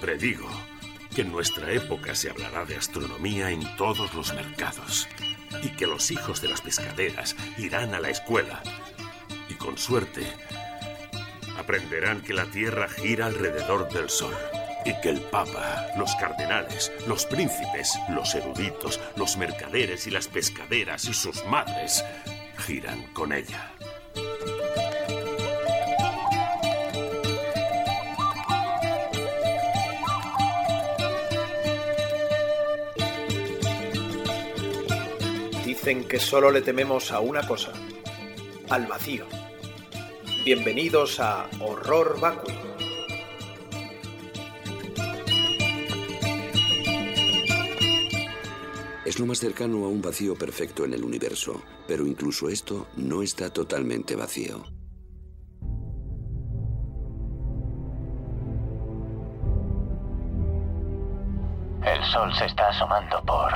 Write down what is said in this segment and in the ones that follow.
Predigo que en nuestra época se hablará de astronomía en todos los mercados y que los hijos de las pescaderas irán a la escuela y con suerte aprenderán que la Tierra gira alrededor del Sol y que el Papa, los cardenales, los príncipes, los eruditos, los mercaderes y las pescaderas y sus madres giran con ella. Dicen que solo le tememos a una cosa, al vacío. Bienvenidos a Horror Vacui. Es lo más cercano a un vacío perfecto en el universo, pero incluso esto no está totalmente vacío. El sol se está asomando por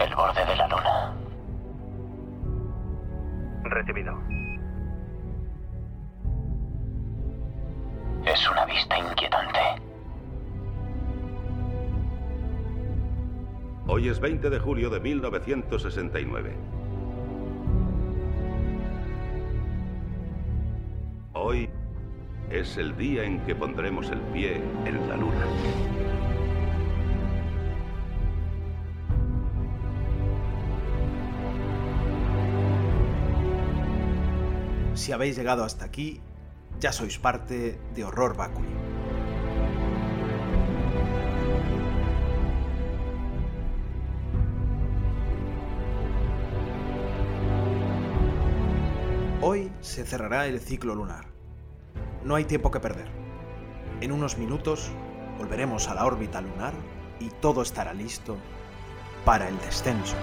el borde de la luna. Recibido. Es una vista inquietante. Hoy es 20 de julio de 1969. Hoy es el día en que pondremos el pie en la luna. Si habéis llegado hasta aquí, ya sois parte de Horror Vacui. Hoy se cerrará el ciclo lunar. No hay tiempo que perder. En unos minutos volveremos a la órbita lunar y todo estará listo para el descenso.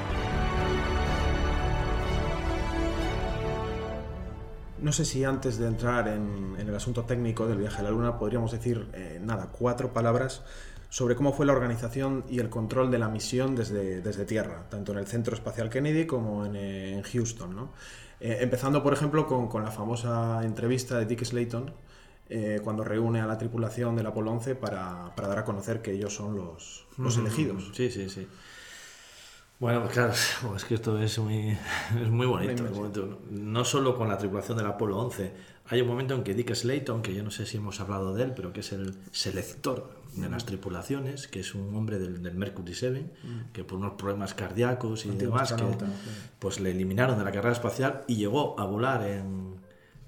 No sé si antes de entrar en, en el asunto técnico del viaje a la Luna podríamos decir, eh, nada, cuatro palabras sobre cómo fue la organización y el control de la misión desde, desde Tierra, tanto en el Centro Espacial Kennedy como en, en Houston. ¿no? Eh, empezando, por ejemplo, con, con, la famosa entrevista de Dick Slayton, eh, cuando reúne a la tripulación del Apolo 11 para, para dar a conocer que ellos son los, los elegidos. Sí, sí, sí. Bueno, pues claro, es que esto es muy, es muy bonito. Muy. No solo con la tripulación del Apolo 11. Hay un momento en que Dick Slayton, que yo no sé si hemos hablado de él, pero que es el selector de las tripulaciones, que es un hombre del, del Mercury 7, que por unos problemas cardíacos y demás, que pues le eliminaron de la carrera espacial y llegó a volar en,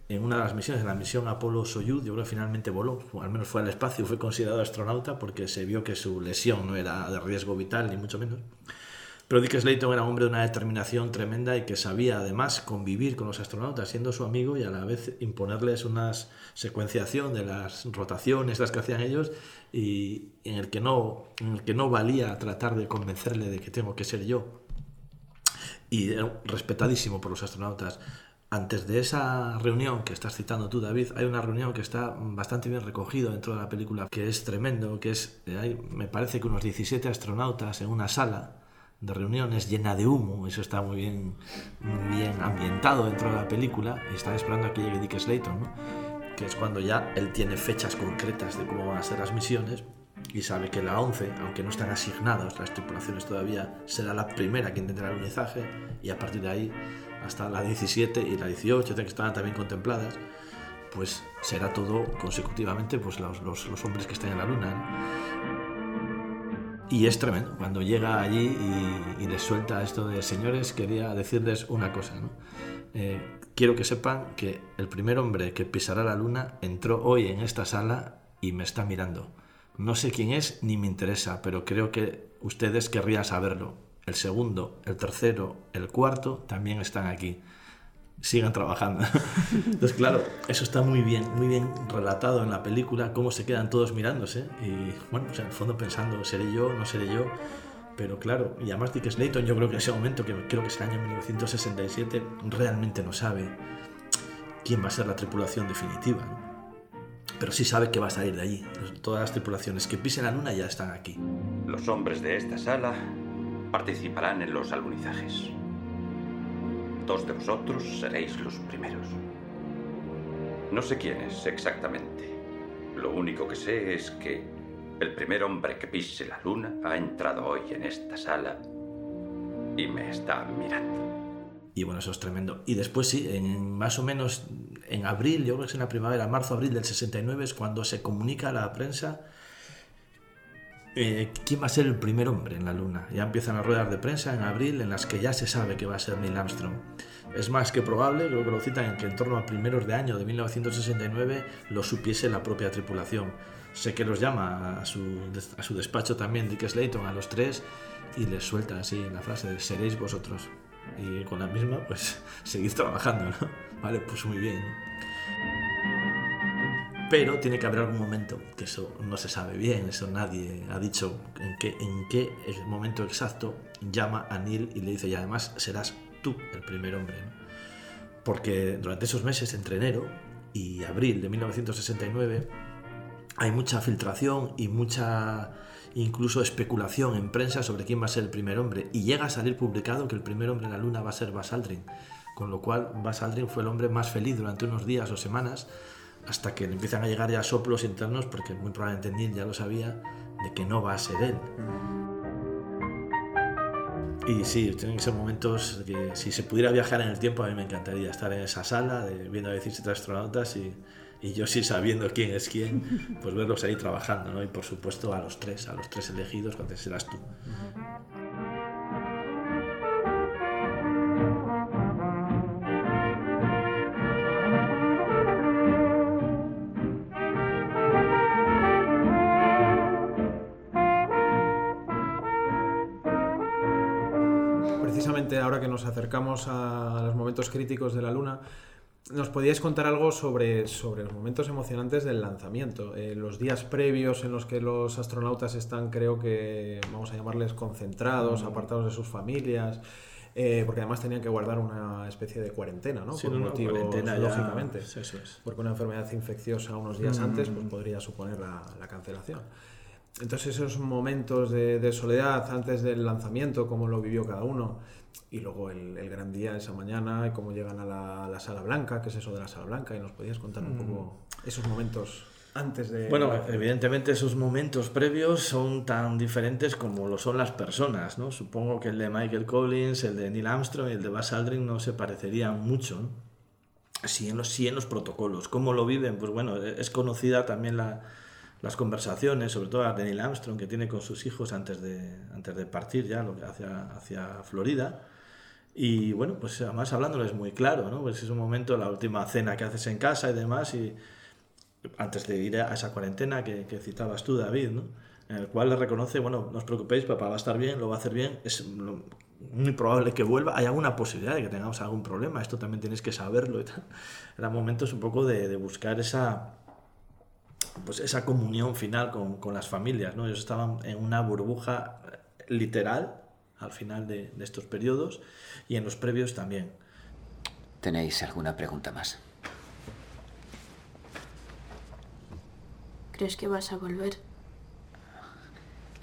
en una de las misiones, en la misión Apolo Soyuz, yo creo que finalmente voló, o al menos fue al espacio, fue considerado astronauta porque se vio que su lesión no era de riesgo vital, ni mucho menos. Pero Dick Slayton era un hombre de una determinación tremenda y que sabía además convivir con los astronautas siendo su amigo y a la vez imponerles una secuenciación de las rotaciones, las que hacían ellos, y en el que no, en el que no valía tratar de convencerle de que tengo que ser yo. Y era respetadísimo por los astronautas. Antes de esa reunión que estás citando tú, David, hay una reunión que está bastante bien recogido dentro de la película, que es tremendo, que es, hay, me parece que unos 17 astronautas en una sala, de reuniones llena de humo, eso está muy bien, muy bien ambientado dentro de la película, y están esperando a que llegue Dick Slayton, ¿no? que es cuando ya él tiene fechas concretas de cómo van a ser las misiones y sabe que la 11, aunque no están asignadas las tripulaciones todavía, será la primera que intentará el alunizaje y a partir de ahí hasta la 17 y la 18, que estaban también contempladas, pues será todo consecutivamente pues los, los, los hombres que están en la luna. ¿no? Y es tremendo, cuando llega allí y, y les suelta esto de, señores, quería decirles una cosa. Eh, quiero que sepan que el primer hombre que pisará la luna entró hoy en esta sala y me está mirando. No sé quién es ni me interesa, pero creo que ustedes querrían saberlo. El segundo, el tercero, el cuarto también están aquí. Sigan trabajando. Entonces, claro, eso está muy bien, muy bien relatado en la película, cómo se quedan todos mirándose y, bueno, o sea, en el fondo pensando, ¿seré yo? ¿No seré yo? Pero claro, y además Dick Slayton, yo creo que en ese momento, que creo que es el año 1967, realmente no sabe quién va a ser la tripulación definitiva. ¿no? Pero sí sabe que va a salir de allí. Todas las tripulaciones que pisen la luna ya están aquí. Los hombres de esta sala participarán en los alunizajes. Dos de vosotros seréis los primeros. No sé quiénes exactamente. Lo único que sé es que El primer hombre que pise la luna ha entrado hoy en esta sala y me está mirando. Y bueno, eso es tremendo. Y después sí, más o menos en abril, yo creo que es en la primavera, marzo, abril del 69, es cuando se comunica a la prensa eh, quién va a ser el primer hombre en la Luna. Ya empiezan las ruedas de prensa en abril en las que ya se sabe que va a ser Neil Armstrong. Es más que probable, creo que lo citan, que en torno a primeros de año de 1969 lo supiese la propia tripulación. Sé que los llama a su, a su despacho también Dick Slayton, a los tres, y les suelta así la frase de seréis vosotros. Y con la misma, pues seguid trabajando, ¿no? Vale, pues muy bien. Pero tiene que haber algún momento, que eso no se sabe bien, eso nadie ha dicho en qué, qué momento exacto llama a Neil y le dice, y además serás tú el primer hombre. Porque durante esos meses, entre enero y abril de 1969, hay mucha filtración y mucha incluso especulación en prensa sobre quién va a ser el primer hombre. Y llega a salir publicado que el primer hombre en la Luna va a ser Buzz Aldrin. Con lo cual, Buzz Aldrin fue el hombre más feliz durante unos días o semanas hasta que le empiezan a llegar ya soplos internos, porque muy probablemente Neil ya lo sabía, de que no va a ser él. Y sí, tienen que ser momentos que si se pudiera viajar en el tiempo, a mí me encantaría estar en esa sala, de, viendo a 17 astronautas y, y, yo sí sabiendo quién es quién, pues verlos ahí trabajando, ¿no? Y por supuesto a los tres, a los tres elegidos, cuando serás tú. Ahora que nos acercamos a los momentos críticos de la Luna, ¿nos podíais contar algo sobre, sobre los momentos emocionantes del lanzamiento? Eh, los días previos en los que los astronautas están, creo que, vamos a llamarles, concentrados, mm. apartados de sus familias. Eh, porque además tenían que guardar una especie de cuarentena, ¿no? Por motivos, lógicamente. eso es. Porque una enfermedad infecciosa unos días mm. antes pues, podría suponer la, la cancelación. Entonces esos momentos de, de, soledad antes del lanzamiento, cómo lo vivió cada uno, y luego el, el, gran día esa mañana y cómo llegan a la, la, sala blanca, qué es eso de la sala blanca, y nos podías contar un poco mm. esos momentos antes de... Bueno, evidentemente esos momentos previos son tan diferentes como lo son las personas, ¿no? Supongo que el de Michael Collins, el de Neil Armstrong y el de Buzz Aldrin no se parecerían mucho, ¿no? Sí en, los, sí en los protocolos. ¿Cómo lo viven? Pues bueno, es conocida también la, las conversaciones, sobre todo la de Neil Armstrong, que tiene con sus hijos antes de, antes de partir ya hacia, hacia Florida. Y bueno, pues además hablándoles muy claro, ¿no? Pues es un momento, la última cena que haces en casa y demás, y antes de ir a esa cuarentena que, que citabas tú, David, ¿no? En el cual le reconoce, bueno, no os preocupéis, papá va a estar bien, lo va a hacer bien, es muy probable que vuelva, hay alguna posibilidad de que tengamos algún problema, esto también tenéis que saberlo y tal. Eran momentos un poco de buscar esa, pues esa comunión final con, con, las familias. ¿no? Ellos estaban en una burbuja literal al final de, de estos periodos y en los previos también. ¿Tenéis alguna pregunta más? ¿Crees que vas a volver?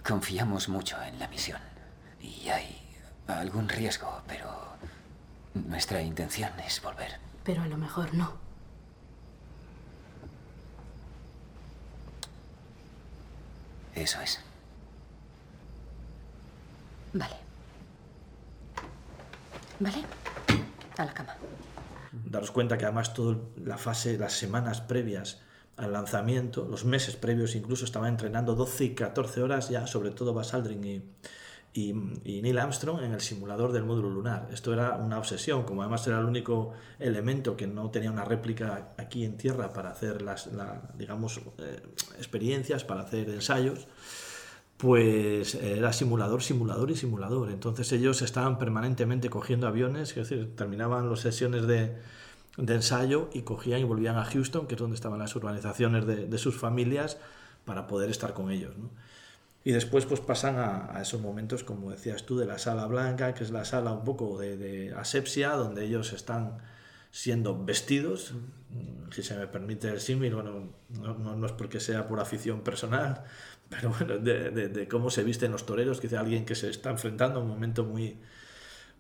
Confiamos mucho en la misión. Y hay algún riesgo, pero nuestra intención es volver. Pero a lo mejor no. Eso es. Vale. ¿Vale? A la cama. Daros cuenta que además toda la fase, las semanas previas al lanzamiento, los meses previos incluso, estaba entrenando 12 y 14 horas ya, sobre todo Bas Aldrin y, y, Neil Armstrong en el simulador del módulo lunar. Esto era una obsesión, como además era el único elemento que no tenía una réplica aquí en tierra para hacer las, digamos, eh, experiencias, para hacer ensayos, pues era simulador, simulador y simulador. Entonces ellos estaban permanentemente cogiendo aviones, es decir, terminaban las sesiones de, de ensayo y cogían y volvían a Houston, que es donde estaban las urbanizaciones de, de sus familias, para poder estar con ellos. ¿no? Y después pues pasan a, esos momentos, como decías tú, de la sala blanca, que es la sala un poco de, asepsia, donde ellos están siendo vestidos, si se me permite el símil, bueno, no, no, es porque sea por afición personal, pero bueno, de, de, cómo se visten los toreros, que es alguien que se está enfrentando a un momento muy,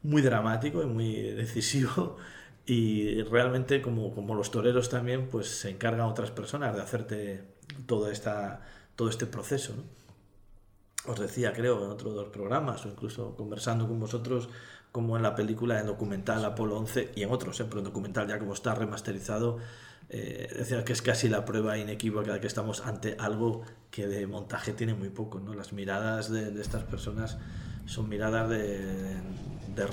muy dramático y muy decisivo, y realmente como, como los toreros también, pues se encargan otras personas de hacerte toda esta todo este proceso. ¿no? Os decía, creo, en otros dos programas o incluso conversando con vosotros, como en la película, en documental Apolo 11 y en otros, ¿eh? pero en documental ya como está remasterizado, eh, decía que es casi la prueba inequívoca de que estamos ante algo que de montaje tiene muy poco. ¿no? Las miradas de, de estas personas son miradas de, de,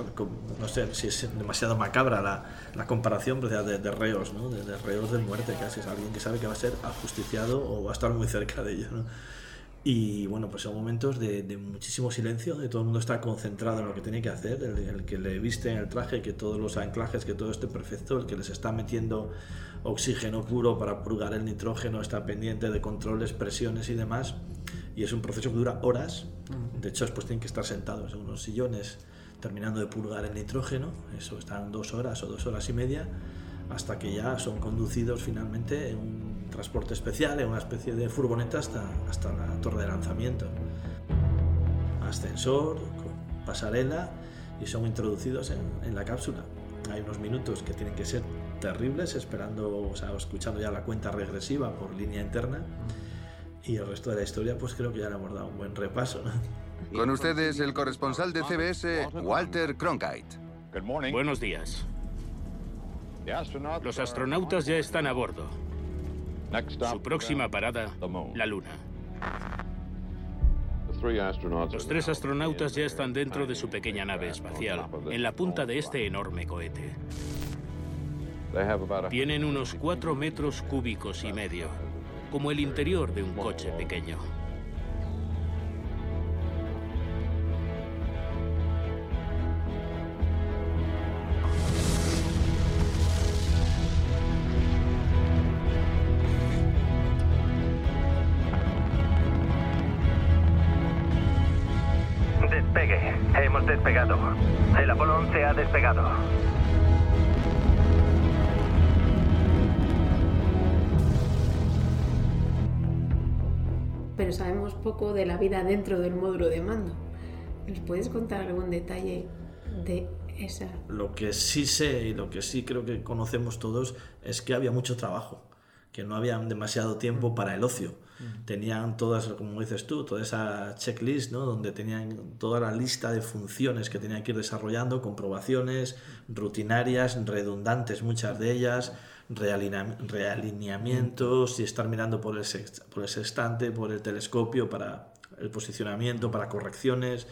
no sé si es demasiado macabra la, la comparación de, de, reos, ¿no? de, reos de muerte, casi es alguien que sabe que va a ser ajusticiado o va a estar muy cerca de ello. ¿no? Y bueno, pues son momentos de, de, muchísimo silencio, de todo el mundo está concentrado en lo que tiene que hacer, el, el, que le viste en el traje, que todos los anclajes, que todo esté perfecto, el que les está metiendo oxígeno puro para purgar el nitrógeno, está pendiente de controles, presiones y demás. Y es un proceso que dura horas. De hecho, después tienen que estar sentados en unos sillones terminando de purgar el nitrógeno. Eso están dos horas o dos horas y media hasta que ya son conducidos finalmente en un transporte especial, en una especie de furgoneta hasta, hasta la torre de lanzamiento. Ascensor, con pasarela y son introducidos en, en, la cápsula. Hay unos minutos que tienen que ser terribles, esperando, o sea, escuchando ya la cuenta regresiva por línea interna. Y el resto de la historia, pues creo que ya le hemos dado un buen repaso. Con ustedes el corresponsal de CBS, Walter Cronkite. Buenos días. Los astronautas ya están a bordo. Su próxima parada, la Luna. Los tres astronautas ya están dentro de su pequeña nave espacial, en la punta de este enorme cohete. Tienen unos cuatro metros cúbicos y medio, como el interior de un coche pequeño. Hemos despegado. El Apolo 11 ha despegado. Pero sabemos poco de la vida dentro del módulo de mando. ¿Nos puedes contar algún detalle de esa? Lo que sí sé y lo que sí creo que conocemos todos es que había mucho trabajo, que no había demasiado tiempo para el ocio tenían todas, como dices tú, toda esa checklist, ¿no? donde tenían toda la lista de funciones que tenían que ir desarrollando, comprobaciones rutinarias, redundantes muchas de ellas, realineamientos y estar mirando por el, por el sextante, por el telescopio para el posicionamiento, para correcciones.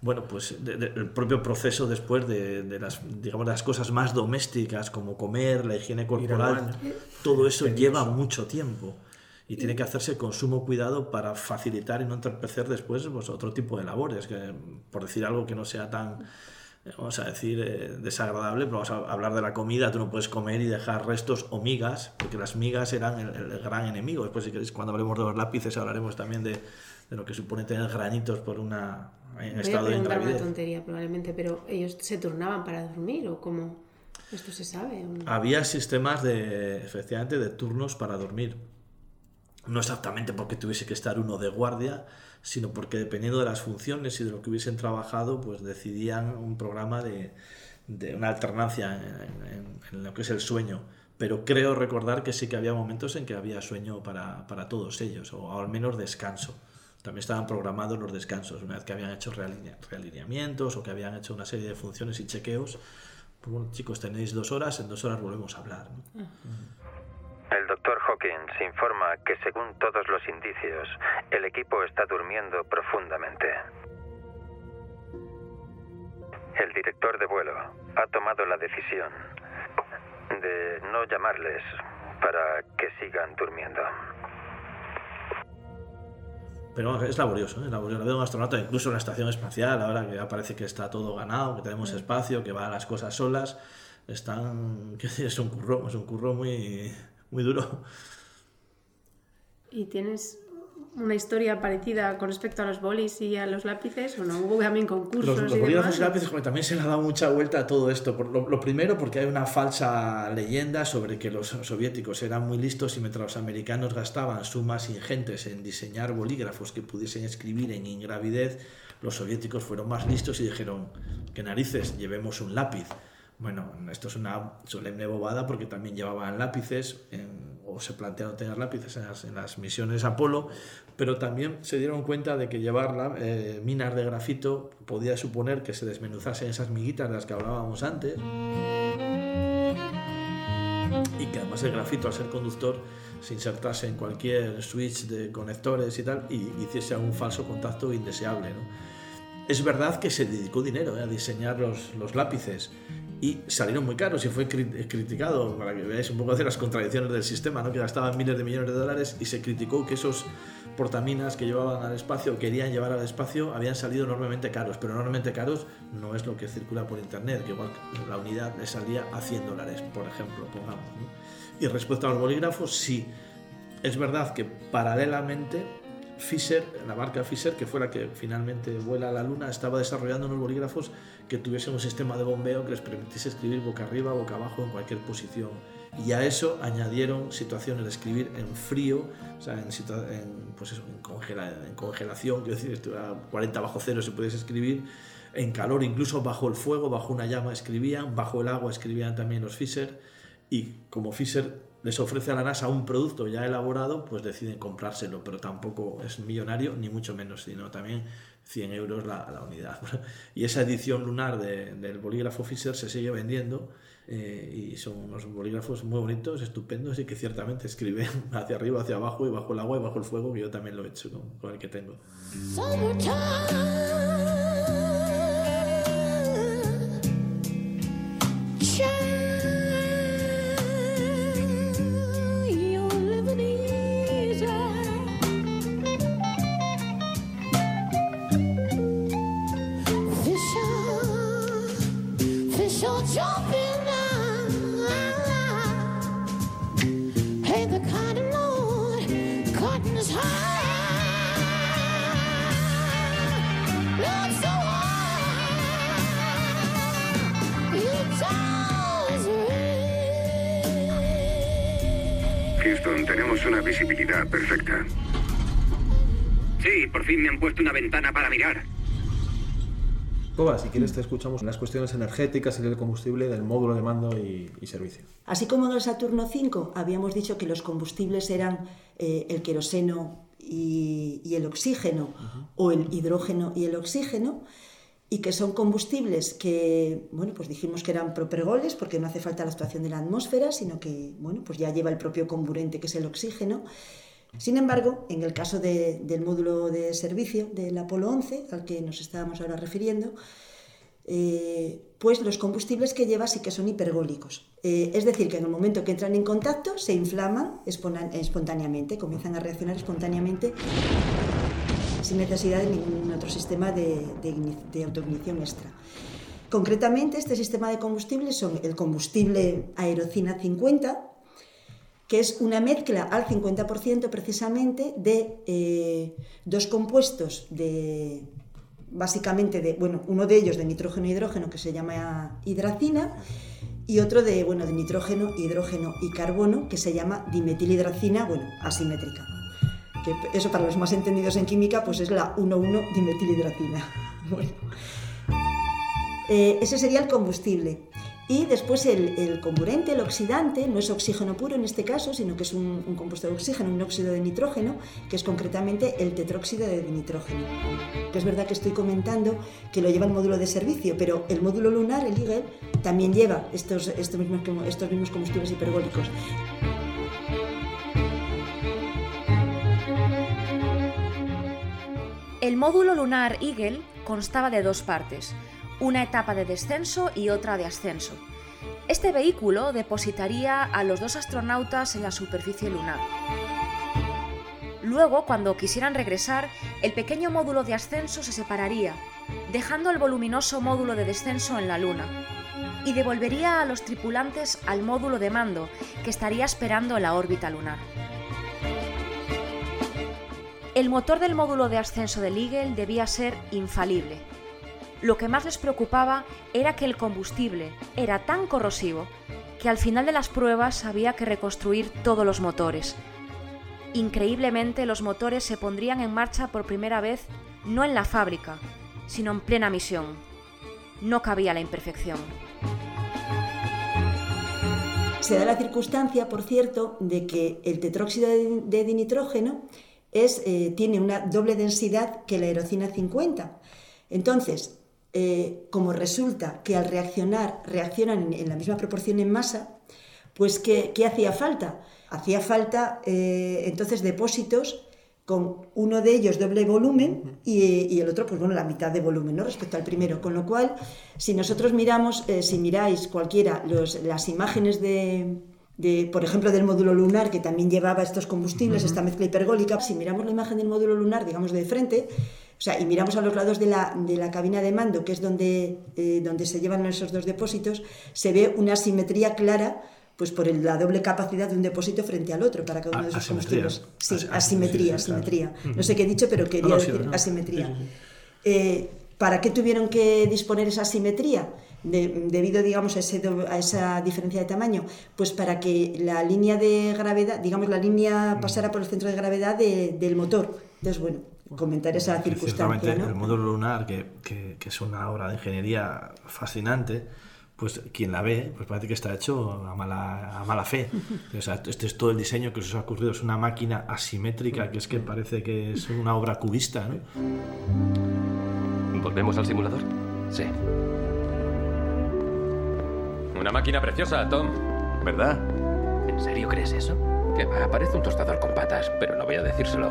Bueno, pues de, de, el propio proceso después de, de, las, digamos, las cosas más domésticas, como comer, la higiene corporal, todo eso lleva mucho tiempo y tiene que hacerse con sumo cuidado para facilitar y no entorpecer después pues, otro tipo de labores, que por decir algo que no sea tan, vamos a decir, eh, desagradable, pero vamos a hablar de la comida, tú no puedes comer y dejar restos o migas, porque las migas eran el, el gran enemigo. Después, si queréis, cuando hablemos de los lápices, hablaremos también de, de lo que supone tener granitos por una en Voy estado a de preguntar una tontería probablemente, pero ellos se turnaban para dormir o cómo esto se sabe. Había sistemas de, efectivamente, de turnos para dormir no exactamente porque tuviese que estar uno de guardia, sino porque dependiendo de las funciones y de lo que hubiesen trabajado, pues decidían un programa de, de una alternancia en, en, en, lo que es el sueño. Pero creo recordar que sí que había momentos en que había sueño para, para todos ellos, o al menos descanso. También estaban programados los descansos, una vez que habían hecho realinea, realineamientos o que habían hecho una serie de funciones y chequeos. Pues bueno, chicos, tenéis dos horas, en dos horas volvemos a hablar. ¿no? Uh -huh. El doctor Hawkins informa que según todos los indicios, el equipo está durmiendo profundamente. El director de vuelo ha tomado la decisión de no llamarles para que sigan durmiendo. Pero es laborioso, ¿eh? laborioso. Veo un astronauta incluso en la estación espacial, ahora que ya parece que está todo ganado, que tenemos espacio, que van las cosas solas. Están. ¿qué es un curro, es un curro muy, muy duro. ¿Y tienes una historia parecida con respecto a los bolis y a los lápices? ¿O no? Hubo también concursos. Los, los y bolígrafos y lápices, como también se le ha dado mucha vuelta a todo esto. Por lo, lo, primero, porque hay una falsa leyenda sobre que los soviéticos eran muy listos y mientras los americanos gastaban sumas ingentes en diseñar bolígrafos que pudiesen escribir en ingravidez, los soviéticos fueron más listos y dijeron que narices, llevemos un lápiz. Bueno, esto es una solemne bobada porque también llevaban lápices en, o se plantearon tener lápices en las, misiones Apolo, pero también se dieron cuenta de que llevar eh, minas de grafito podía suponer que se desmenuzasen esas miguitas de las que hablábamos antes y que además el grafito al ser conductor se insertase en cualquier switch de conectores y tal y hiciese un falso contacto indeseable. Es verdad que se dedicó dinero eh, a diseñar los, los lápices y salieron muy caros y fue criticado, para que veáis un poco de las contradicciones del sistema, ¿no? que gastaban miles de millones de dólares y se criticó que esos portaminas que llevaban al espacio, querían llevar al espacio, habían salido enormemente caros, pero enormemente caros no es lo que circula por internet, que igual la unidad le salía a 100 dólares, por ejemplo, pongamos. Y respecto a los bolígrafos, sí, es verdad que paralelamente Fisher, la marca Fisher, que fue la que finalmente vuela a la luna, estaba desarrollando unos bolígrafos que tuviesen un sistema de bombeo que les permitiese escribir boca arriba, boca abajo, en cualquier posición. Y a eso añadieron situaciones de escribir en frío, o sea, en, pues eso, en, congelación, quiero decir, a 40 bajo cero se pudiese escribir, en calor, incluso bajo el fuego, bajo una llama escribían, bajo el agua escribían también los Fisher. Y como Fisher les ofrece a la NASA un producto ya elaborado, pues deciden comprárselo, pero tampoco es millonario, ni mucho menos, sino también 100 euros la, la unidad. Y esa edición lunar del bolígrafo Fisher se sigue vendiendo eh, y son unos bolígrafos muy bonitos, estupendos y que ciertamente escriben hacia arriba, hacia abajo y bajo el agua y bajo el fuego, que yo también lo he hecho con, con el que tengo. Visibilidad perfecta. Sí, por fin me han puesto una ventana para mirar. Coba, si quieres te escuchamos las cuestiones energéticas y del combustible del módulo de mando y, servicio. Así como en el Saturno 5 habíamos dicho que los combustibles eran eh, el queroseno y, el oxígeno, o el hidrógeno y el oxígeno, y que son combustibles que, bueno, pues dijimos que eran propergoles porque no hace falta la actuación de la atmósfera, sino que, bueno, pues ya lleva el propio comburente que es el oxígeno. Sin embargo, en el caso del módulo de servicio del Apolo 11, al que nos estábamos ahora refiriendo, eh, pues los combustibles que lleva sí que son hipergólicos. Eh, es decir, que en el momento que entran en contacto se inflaman espontáneamente, comienzan a reaccionar espontáneamente sin necesidad de ningún otro sistema de, autoignición extra. Concretamente, este sistema de combustibles son el combustible aerocina 50, que es una mezcla al 50% precisamente de eh, dos compuestos de básicamente de bueno uno de ellos de nitrógeno e hidrógeno que se llama hidracina y otro de bueno de nitrógeno hidrógeno y carbono que se llama dimetilhidracina bueno asimétrica eso para los más entendidos en química, pues es la 1,1-dimetilhidracina. Bueno. Eh, ese sería el combustible. Y después el, el, comburente, el oxidante, no es oxígeno puro en este caso, sino que es un, compuesto de oxígeno, un óxido de nitrógeno, que es concretamente el tetróxido de nitrógeno. Que es verdad que estoy comentando que lo lleva el módulo de servicio, pero el módulo lunar, el Eagle, también lleva estos, estos, mismos, estos mismos combustibles hipergólicos. El módulo lunar Eagle constaba de dos partes, una etapa de descenso y otra de ascenso. Este vehículo depositaría a los dos astronautas en la superficie lunar. Luego, cuando quisieran regresar, el pequeño módulo de ascenso se separaría, dejando el voluminoso módulo de descenso en la Luna, y devolvería a los tripulantes al módulo de mando, que estaría esperando en la órbita lunar. El motor del módulo de ascenso del Eagle debía ser infalible. Lo que más les preocupaba era que el combustible era tan corrosivo que al final de las pruebas había que reconstruir todos los motores. Increíblemente los motores se pondrían en marcha por primera vez no en la fábrica, sino en plena misión. No cabía la imperfección. Se da la circunstancia, por cierto, de que el tetróxido de dinitrógeno es, eh, tiene una doble densidad que la aerocina 50. Entonces, eh, como resulta que al reaccionar reaccionan en, la misma proporción en masa, pues ¿qué, hacía falta? Hacía falta eh, entonces depósitos con uno de ellos doble volumen y, el otro, pues bueno, la mitad de volumen, ¿no? Respecto al primero. Con lo cual, si nosotros miramos, si miráis cualquiera las imágenes de, por ejemplo, del módulo lunar, que también llevaba estos combustibles, esta mezcla hipergólica. Si miramos la imagen del módulo lunar, digamos, de frente, o sea, y miramos a los lados de la, de la cabina de mando, que es donde, eh, donde se llevan esos dos depósitos, se ve una simetría clara pues por la doble capacidad de un depósito frente al otro para cada uno de esos combustibles. Sí, asimetría, asimetría. No sé qué he dicho, pero quería decir asimetría. Eh, ¿Para qué tuvieron que disponer esa asimetría? Debido, digamos, a, a, esa diferencia de tamaño? Pues para que la línea de gravedad, digamos, la línea pasara por el centro de gravedad del motor. Entonces, bueno, comentar esa circunstancia. El módulo lunar, que, que, que, es una obra de ingeniería fascinante, pues quien la ve, pues parece que está hecho a mala, a mala fe. O sea, este es todo el diseño que se os ha ocurrido, es una máquina asimétrica, que es que parece que es una obra cubista. ¿no? ¿Volvemos al simulador? Sí. Una máquina preciosa, Tom. ¿Verdad? ¿En serio crees eso? Que parece un tostador con patas, pero no voy a decírselo.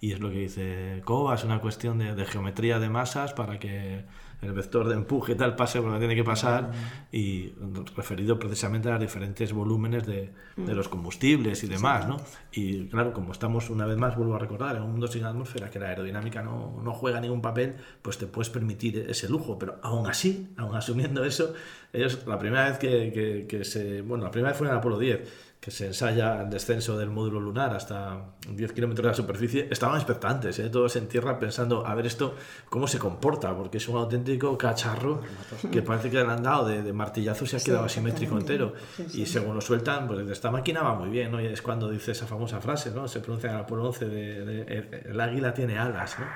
Y es lo que dice Kova, es una cuestión de, geometría de masas para que el vector de empuje tal pase por donde tiene que pasar y referido precisamente a los diferentes volúmenes de, de los combustibles y demás, ¿no? Y claro, como estamos una vez más, vuelvo a recordar, en un mundo sin atmósfera que la aerodinámica no, no juega ningún papel, pues te puedes permitir ese lujo, pero aún así, aún asumiendo eso, ellos la primera vez que, que, que se, bueno, la primera vez fue en el Apolo 10, que se ensaya el descenso del módulo lunar hasta 10 kilómetros de la superficie, estaban expectantes, ¿eh? todos en tierra pensando a ver esto cómo se comporta, porque es un auténtico cacharro que parece que le han dado de, de martillazo se ha quedado asimétrico entero. y según lo sueltan, pues esta máquina va muy bien, ¿no? Y es cuando dice esa famosa frase, ¿no? Se pronuncia en el Apolo 11 de, el, águila tiene alas, ¿no?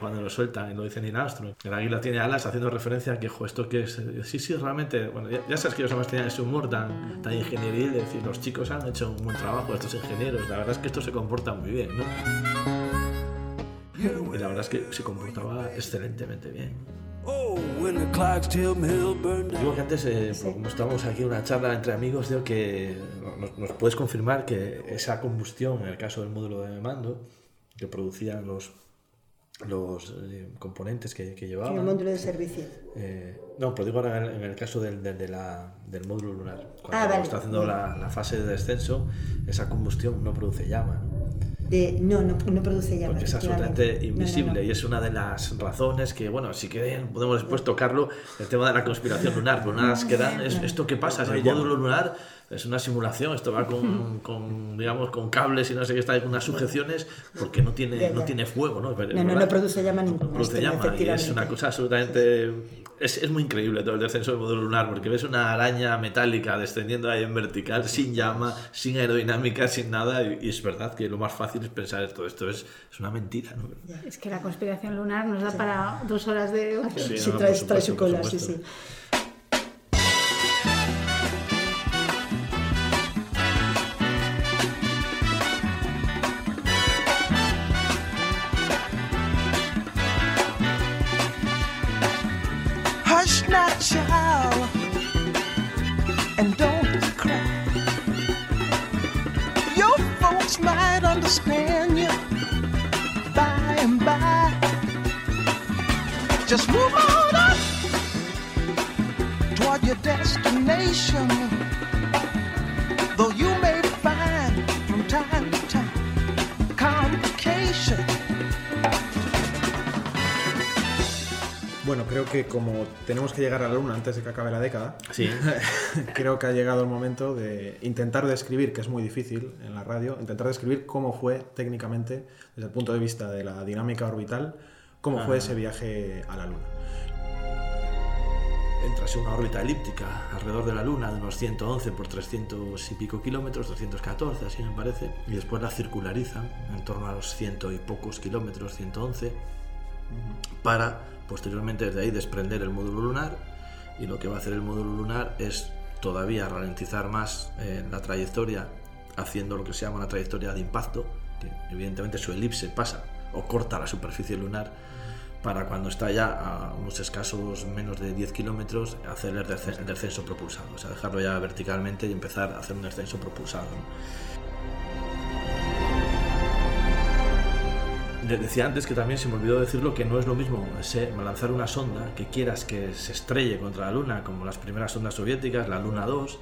Cuando, lo sueltan y lo dice Neil Armstrong. El águila tiene alas haciendo referencia a que, esto que es. Sí, sí, realmente. Bueno, ya, sabes que los además tenían ese humor tan, tan ingenieril. Es decir, los chicos han hecho un buen trabajo, estos ingenieros. La verdad es que esto se comporta muy bien, ¿no? Y la verdad es que se comportaba excelentemente bien. Digo que antes, eh, como estamos aquí en una charla entre amigos, digo que nos, nos, puedes confirmar que esa combustión, en el caso del módulo de mando, que producían los los eh, componentes que, que llevaba. En el módulo de servicio. Eh, no, pero digo ahora en, el caso del, del, de la, del módulo lunar. Cuando ah, está haciendo la, la, fase de descenso, esa combustión no produce llama. De, no, no, no, produce llama. Porque es absolutamente invisible y es una de las razones que, bueno, si quieren podemos después tocarlo, el tema de la conspiración lunar. Pero una que dan es esto que pasa, es el módulo lunar es una simulación, esto va con, con, digamos, con cables y no sé qué, está con unas sujeciones porque no tiene, no tiene fuego, ¿no? no, no, produce llama ninguna. No produce llama y es una cosa absolutamente... Es, es, muy increíble todo el descenso del módulo lunar porque ves una araña metálica descendiendo ahí en vertical, sin llama, sin aerodinámica, sin nada y, es verdad que lo más fácil es pensar esto, esto es, es una mentira, ¿no? Es que la conspiración lunar nos da para dos horas de... Sí, sí trae, trae su cola, sí, sí. and don't cry. Your folks might understand. Bueno, creo que como tenemos que llegar a la luna antes de que acabe la década, sí. creo que ha llegado el momento de intentar describir, que es muy difícil en la radio, intentar describir cómo fue técnicamente, desde el punto de vista de la dinámica orbital, cómo fue ese viaje a la luna. Entra en una órbita elíptica alrededor de la Luna de unos 111 por 300 y pico kilómetros, 214 así me parece, y después la circularizan en torno a los ciento y pocos kilómetros, 111, para posteriormente desde ahí desprender el módulo lunar y lo que va a hacer el módulo lunar es todavía ralentizar más eh, la trayectoria haciendo lo que se llama una trayectoria de impacto, que evidentemente su elipse pasa o corta la superficie lunar para cuando está ya a unos escasos menos de 10 kilómetros hacer el, descenso propulsado, o sea, dejarlo ya verticalmente y empezar a hacer un descenso propulsado. Decía antes que también se me olvidó decirlo que no es lo mismo lanzar una sonda que quieras que se estrelle contra la Luna, como las primeras sondas soviéticas, la Luna 2,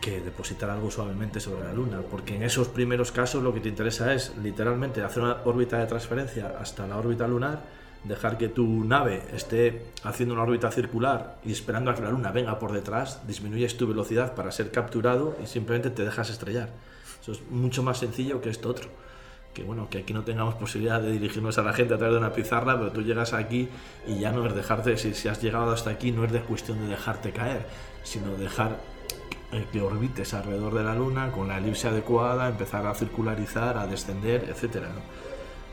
que depositar algo suavemente sobre la Luna, porque en esos primeros casos lo que te interesa es literalmente hacer una órbita de transferencia hasta la órbita lunar, dejar que tu nave esté haciendo una órbita circular y esperando a que la Luna venga por detrás, disminuyes tu velocidad para ser capturado y simplemente te dejas estrellar. Eso es mucho más sencillo que esto otro que bueno, que aquí no tengamos posibilidad de dirigirnos a la gente a través de una pizarra, pero tú llegas aquí y ya no es dejarte, si, si has llegado hasta aquí, no es de cuestión de dejarte caer, sino dejar que orbites alrededor de la Luna con la elipse adecuada, empezar a circularizar, a descender, etc.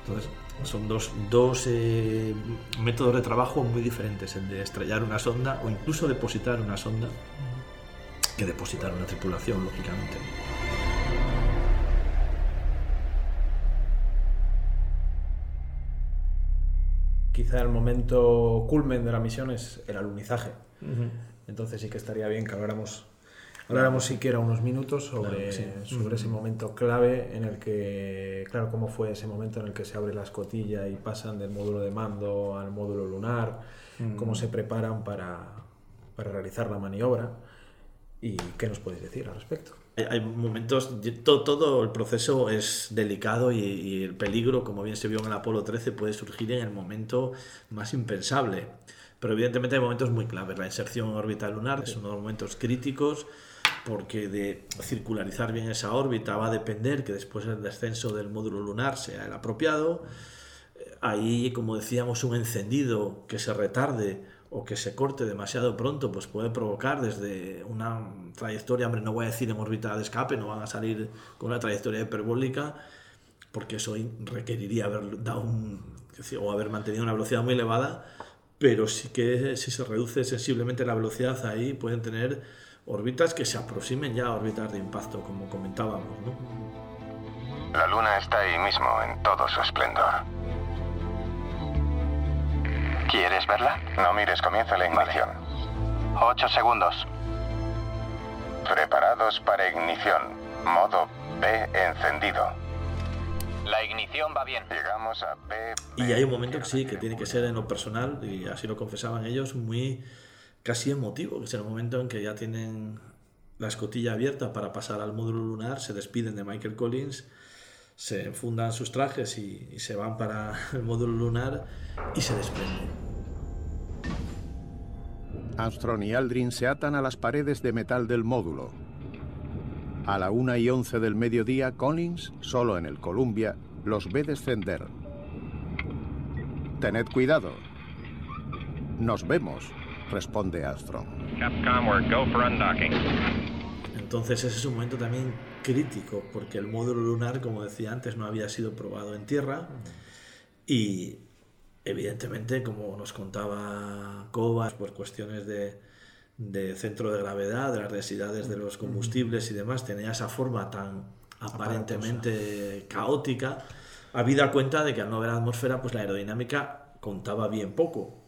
Entonces, son dos, dos eh, métodos de trabajo muy diferentes, el de estrellar una sonda o incluso depositar una sonda, que depositar una tripulación, lógicamente. Quizá el momento culmen de la misión es el alunizaje. Entonces sí que estaría bien que habláramos, habláramos siquiera unos minutos sobre, sobre ese momento clave en el que, claro, cómo fue ese momento en el que se abre la escotilla y pasan del módulo de mando al módulo lunar, cómo se preparan para, para realizar la maniobra y qué nos podéis decir al respecto hay momentos, todo, todo, el proceso es delicado y, el peligro, como bien se vio en el Apolo 13, puede surgir en el momento más impensable. Pero evidentemente hay momentos muy claves. La inserción en órbita lunar es uno de los momentos críticos porque de circularizar bien esa órbita va a depender que después el descenso del módulo lunar sea el apropiado. Ahí, como decíamos, un encendido que se retarde o que se corte demasiado pronto, pues puede provocar desde una trayectoria, hombre, no voy a decir en órbita de escape, no van a salir con una trayectoria hiperbólica, porque eso requeriría haber dado un, o haber mantenido una velocidad muy elevada, pero sí que si se reduce sensiblemente la velocidad ahí pueden tener órbitas que se aproximen ya a órbitas de impacto, como comentábamos. ¿no? La Luna está ahí mismo, en todo su esplendor. ¿Quieres verla? No mires, comienza la ignición. Ocho segundos. Preparados para ignición. Modo B encendido. La ignición va bien. Llegamos a B. Y hay un momento que sí, que tiene que ser en lo personal, y así lo confesaban ellos, muy casi emotivo, que es el momento en que ya tienen la escotilla abierta para pasar al módulo lunar, se despiden de Michael Collins, se enfundan sus trajes y, y se van para el módulo lunar y se desprenden. Armstrong y Aldrin se atan a las paredes de metal del módulo. A la 1 y 11 del mediodía, Collins, solo en el Columbia, los ve descender. Tened cuidado. Nos vemos, responde Armstrong. Entonces ese es un momento también crítico, porque el módulo lunar, como decía antes, no había sido probado en tierra. Y Evidentemente, como nos contaba Cobas, por cuestiones de, centro de gravedad, de las densidades de los combustibles y demás, tenía esa forma tan aparentemente caótica, habida cuenta de que al no haber atmósfera, pues la aerodinámica contaba bien poco.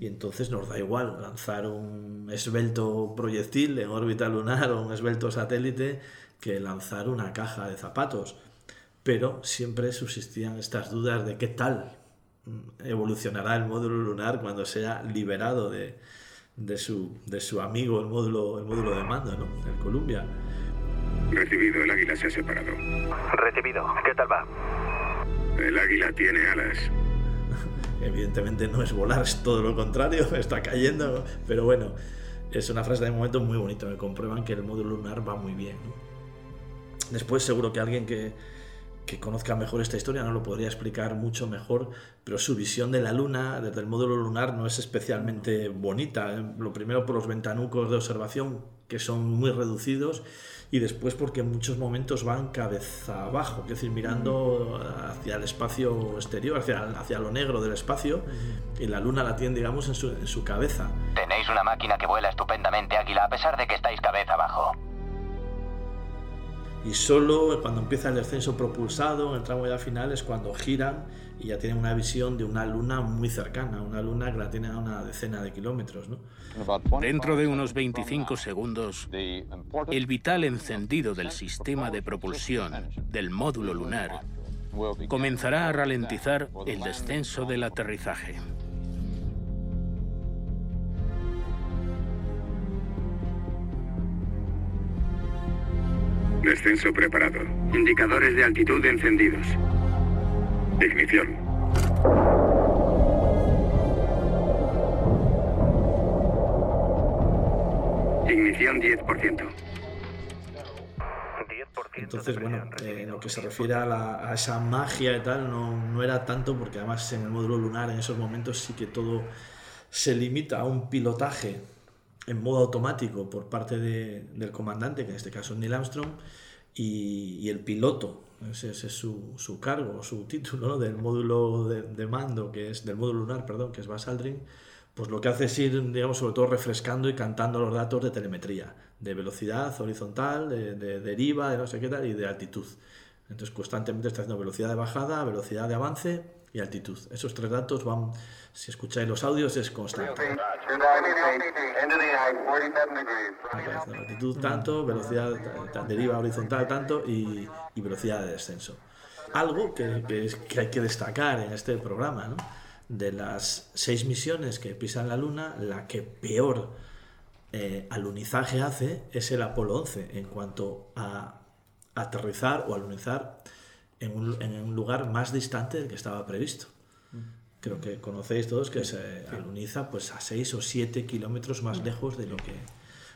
Y entonces nos da igual lanzar un esbelto proyectil en órbita lunar o un esbelto satélite que lanzar una caja de zapatos. Pero siempre subsistían estas dudas de qué tal evolucionará el módulo lunar cuando sea liberado de, de, su, de su amigo, el módulo, el módulo de mando, ¿no? El Columbia. Recibido, el águila se ha separado. Recibido, ¿qué tal va? El águila tiene alas. Evidentemente no es volar, es todo lo contrario, está cayendo, pero bueno, es una frase de momento muy bonita, me comprueban que el módulo lunar va muy bien. Después seguro que alguien que, que conozca mejor esta historia no lo podría explicar mucho mejor, pero su visión de la Luna desde el módulo lunar no es especialmente bonita. ¿eh? Lo primero por los ventanucos de observación, que son muy reducidos, y después porque en muchos momentos van cabeza abajo, es decir, mirando hacia el espacio exterior, hacia, hacia lo negro del espacio, y la Luna la tiene, digamos, en su, en su cabeza. Tenéis una máquina que vuela estupendamente, Águila, a pesar de que estáis cabeza abajo y solo cuando empieza el descenso propulsado en el tramo ya final es cuando giran y ya tienen una visión de una luna muy cercana, una luna que la tiene a una decena de kilómetros. ¿no? Dentro de unos 25 segundos, el vital encendido del sistema de propulsión del módulo lunar comenzará a ralentizar el descenso del aterrizaje. Descenso preparado. Indicadores de altitud encendidos. Ignición. Ignición 10%. Entonces, bueno, eh, en lo que se refiere a, a, esa magia y tal, no, no era tanto porque además en el módulo lunar en esos momentos sí que todo se limita a un pilotaje en modo automático por parte de, del comandante, que en este caso es Neil Armstrong, y, el piloto, ese, es su, su cargo, su título del módulo de, de, mando, que es del módulo lunar, perdón, que es Buzz Aldrin, pues lo que hace es ir, digamos, sobre todo refrescando y cantando los datos de telemetría, de velocidad horizontal, de, de deriva, de no sé qué tal, y de altitud. Entonces constantemente está haciendo velocidad de bajada, velocidad de avance y altitud. Esos tres datos van, si escucháis los audios, es constante. Altitud tanto, velocidad deriva horizontal tanto y, y velocidad de descenso. Algo que, que, es, que, hay que destacar en este programa, ¿no? de las seis misiones que pisan la Luna, la que peor eh, alunizaje hace es el Apolo 11 en cuanto a aterrizar o alunizar en un, en un lugar más distante del que estaba previsto. Creo que conocéis todos que se aluniza pues, a 6 o 7 kilómetros más lejos de lo, que,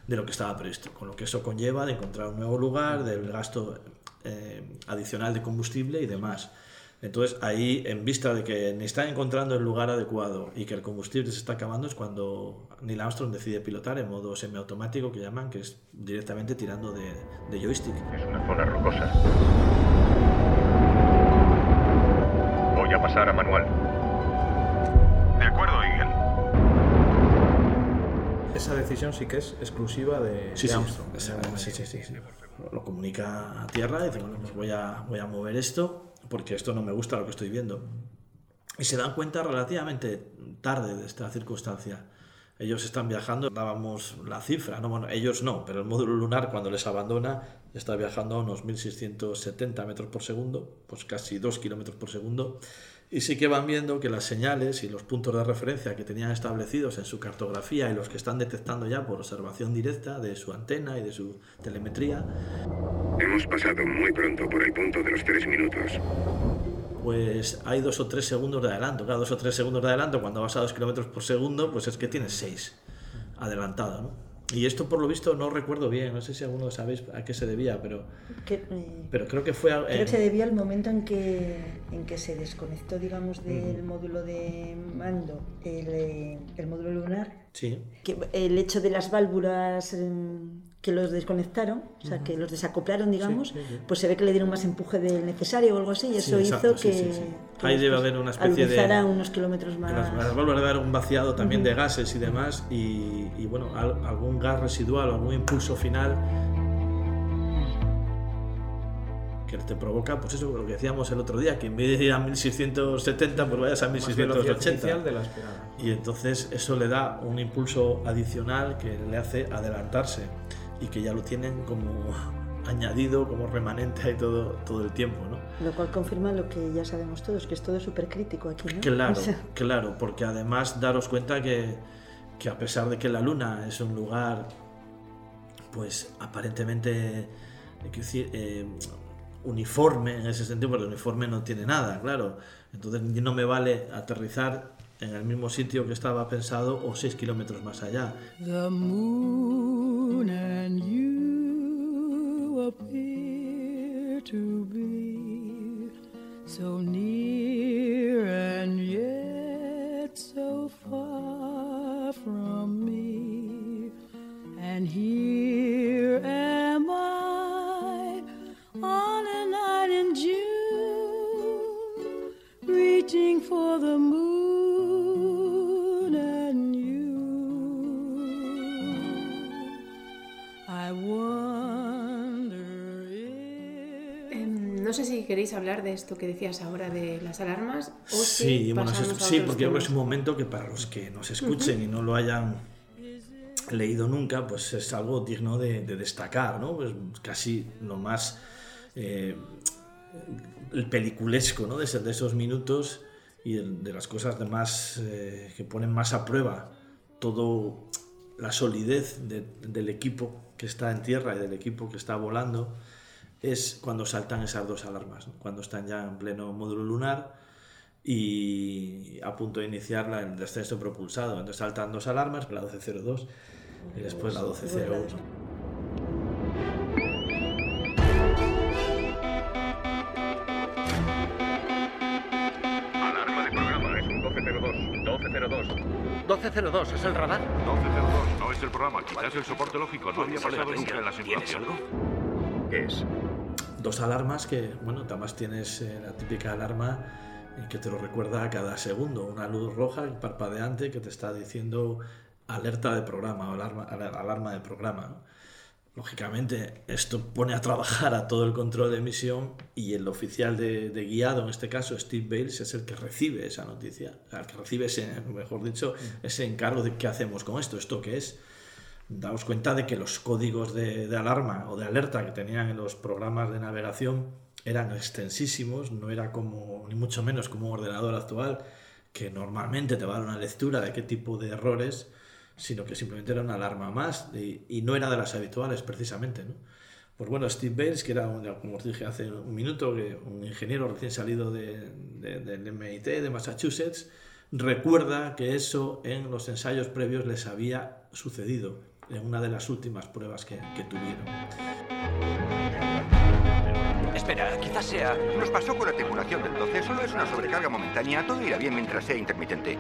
de lo que estaba previsto, con lo que eso conlleva de encontrar un nuevo lugar, del gasto eh, adicional de combustible y demás. Entonces ahí, en vista de que ni están encontrando el lugar adecuado y que el combustible se está acabando, es cuando Neil Armstrong decide pilotar en modo semiautomático, que llaman, que es directamente tirando de, de joystick. Es una zona rocosa. A pasar a manual. De acuerdo, Eagle. Esa decisión sí que es exclusiva de, sí, de sí, Armstrong. Sí, sí, sí, sí, Lo comunica a tierra y dice, bueno, pues voy a, voy a mover esto porque esto no me gusta lo que estoy viendo. Y se dan cuenta relativamente tarde de esta circunstancia. Ellos están viajando, dábamos la cifra, ¿no? Bueno, ellos no, pero el módulo lunar cuando les abandona está viajando a unos 1670 metros por segundo, pues casi 2 kilómetros por segundo. Y sí que van viendo que las señales y los puntos de referencia que tenían establecidos en su cartografía y los que están detectando ya por observación directa de su antena y de su telemetría. Hemos pasado muy pronto por el punto de los tres minutos. Pues hay dos o tres segundos de adelanto. Cada dos o tres segundos de adelanto, cuando vas a dos kilómetros por segundo, pues es que tienes seis adelantado, ¿no? Y esto por lo visto no recuerdo bien, no sé si alguno sabéis a qué se debía, pero, que, eh, pero creo que fue... A, creo que se debía al momento en que, en que se desconectó, digamos, del uh -huh. módulo de mando, el, el módulo lunar. Sí. Que el hecho de las válvulas que los desconectaron, o sea, uh -huh. que los desacoplaron, digamos, sí, sí, sí. pues se ve que le dieron más empuje del necesario o algo así, y eso exacto, hizo que, que, Ahí debe haber una especie de... unos kilómetros más... Las, las válvulas haber un vaciado también uh -huh. de gases y demás, y, y bueno, al, algún gas residual o algún impulso final que te provoca, pues eso, lo que decíamos el otro día, que en vez de ir a 1670, pues vayas a 1680. De la. Y entonces eso le da un impulso adicional que le hace adelantarse y que ya lo tienen como añadido, como remanente ahí todo, todo el tiempo, ¿no? Lo cual confirma lo que ya sabemos todos, que es todo súper crítico aquí, ¿no? Claro, o sea... claro, porque además daros cuenta que, que a pesar de que la Luna es un lugar, pues aparentemente, hay que decir, eh, uniforme en ese sentido, porque el uniforme no tiene nada, claro. Entonces no me vale aterrizar en el mismo sitio que estaba pensado o 6 kilómetros más allá. The moon and you appear to be so near and yet so far from me. And here am I on a night in June, reaching for the moon I wonder Em, no sé si queréis hablar de esto que decías ahora de las alarmas o si Sí, bueno, eso sí, porque temas. es un momento que para los que nos escuchen y no lo hayan leído nunca, pues es algo digno de, de destacar, ¿no? Pues casi lo más eh, el peliculesco, ¿no? De, de esos minutos y de las cosas de más eh, que ponen más a prueba todo la solidez de- del equipo que está en tierra y del equipo que está volando es cuando saltan esas dos alarmas, cuando están ya en pleno módulo lunar y a punto de iniciar el descenso propulsado. Entonces saltan dos alarmas, la 1202 y después la 1201. 1202, ¿es el radar? 1202, no es el programa, quizás el soporte lógico no había pasado nunca en la simulación. ¿Qué es? Dos alarmas que, bueno, además tienes eh, la típica alarma eh, que te lo recuerda a cada segundo, una luz roja parpadeante que te está diciendo alerta de programa o alarma, alar- alarma de programa. ¿no? Lógicamente, esto pone a trabajar a todo el control de misión y el oficial de, de guiado, en este caso Steve Bales, es el que recibe esa noticia, o sea, el que recibe ese, mejor dicho, ese encargo de qué hacemos con esto, esto qué es. Daos cuenta de que los códigos de, de alarma o de alerta que tenían en los programas de navegación eran extensísimos, no era como, ni mucho menos como un ordenador actual, que normalmente te va a dar una lectura de qué tipo de errores, sino que simplemente era una alarma más y, y no era de las habituales precisamente. ¿no? Pues bueno, Steve Bales, que era, un- como os dije hace un minuto, que un ingeniero recién salido de- de- del MIT de Massachusetts, recuerda que eso en los ensayos previos les había sucedido en una de las últimas pruebas que, que tuvieron. Espera, quizás sea. Nos pasó con la tripulación del 12. Solo es una sobrecarga momentánea. Todo irá bien mientras sea intermitente.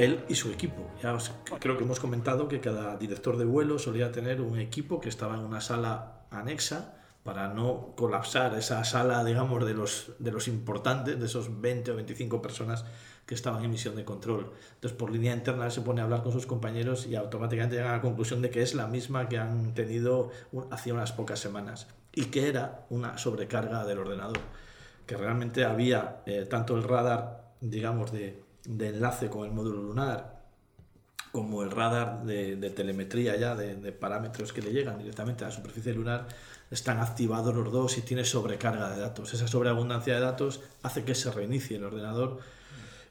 Él y su equipo. Ya os- creo que hemos comentado que cada director de vuelo solía tener un equipo que estaba en una sala anexa para no colapsar esa sala, digamos, de los, de los importantes, de esos 20 o 25 personas que estaban en misión de control. Entonces, por línea interna, se pone a hablar con sus compañeros y automáticamente llega a la conclusión de que es la misma que han tenido hacía unas pocas semanas y que era una sobrecarga del ordenador. Que realmente había eh, tanto el radar, digamos, de, de enlace con el módulo lunar, como el radar de, telemetría ya, de, parámetros que le llegan directamente a la superficie lunar, están activados los dos y tiene sobrecarga de datos. Esa sobreabundancia de datos hace que se reinicie el ordenador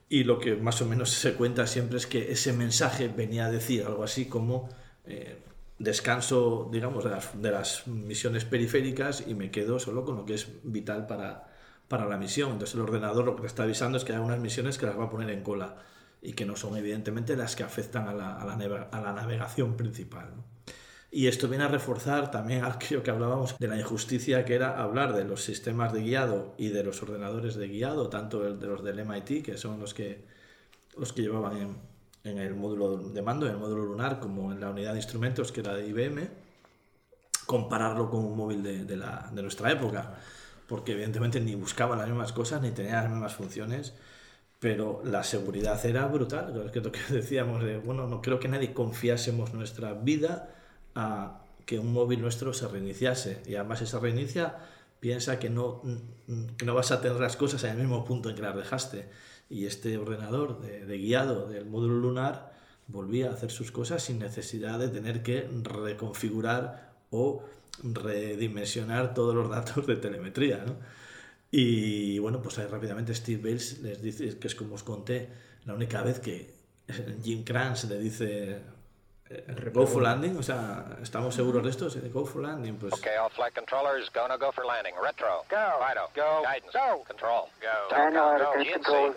y lo que más o menos se cuenta siempre es que ese mensaje venía a decir algo así como eh, descanso, digamos, de las misiones periféricas y me quedo solo con lo que es vital para, para la misión. Entonces el ordenador lo que te está avisando es que hay unas misiones que las va a poner en cola y que no son evidentemente las que afectan a la, a a la navegación principal. Y esto viene a reforzar también aquello que hablábamos de la injusticia que era hablar de los sistemas de guiado y de los ordenadores de guiado, tanto de los del MIT, que son los que, los que llevaban en, el módulo de mando, en el módulo lunar, como en la unidad de instrumentos que era de IBM, compararlo con un móvil de la- de nuestra época, porque evidentemente ni buscaban las mismas cosas ni tenían las mismas funciones, pero la seguridad era brutal, que es lo que decíamos, de, bueno, no creo que nadie confiásemos nuestra vida a que un móvil nuestro se reiniciase, y además se reinicia, piensa que no, que no vas a tener las cosas en el mismo punto en que las dejaste, y este ordenador de, de guiado del módulo lunar volvía a hacer sus cosas sin necesidad de tener que reconfigurar o redimensionar todos los datos de telemetría. ¿no? Y bueno, pues ahí rápidamente Steve Bales les dice que es como os conté, la única vez que Jim Kranz le dice eh, go for landing, o sea, estamos seguros de esto, Se dice, go for landing, pues Okay, all flight controllers, go, no go for landing. Retro. Go. Fido. Go. Guidance. Go. Control. Go. Daniel, Go. Econ.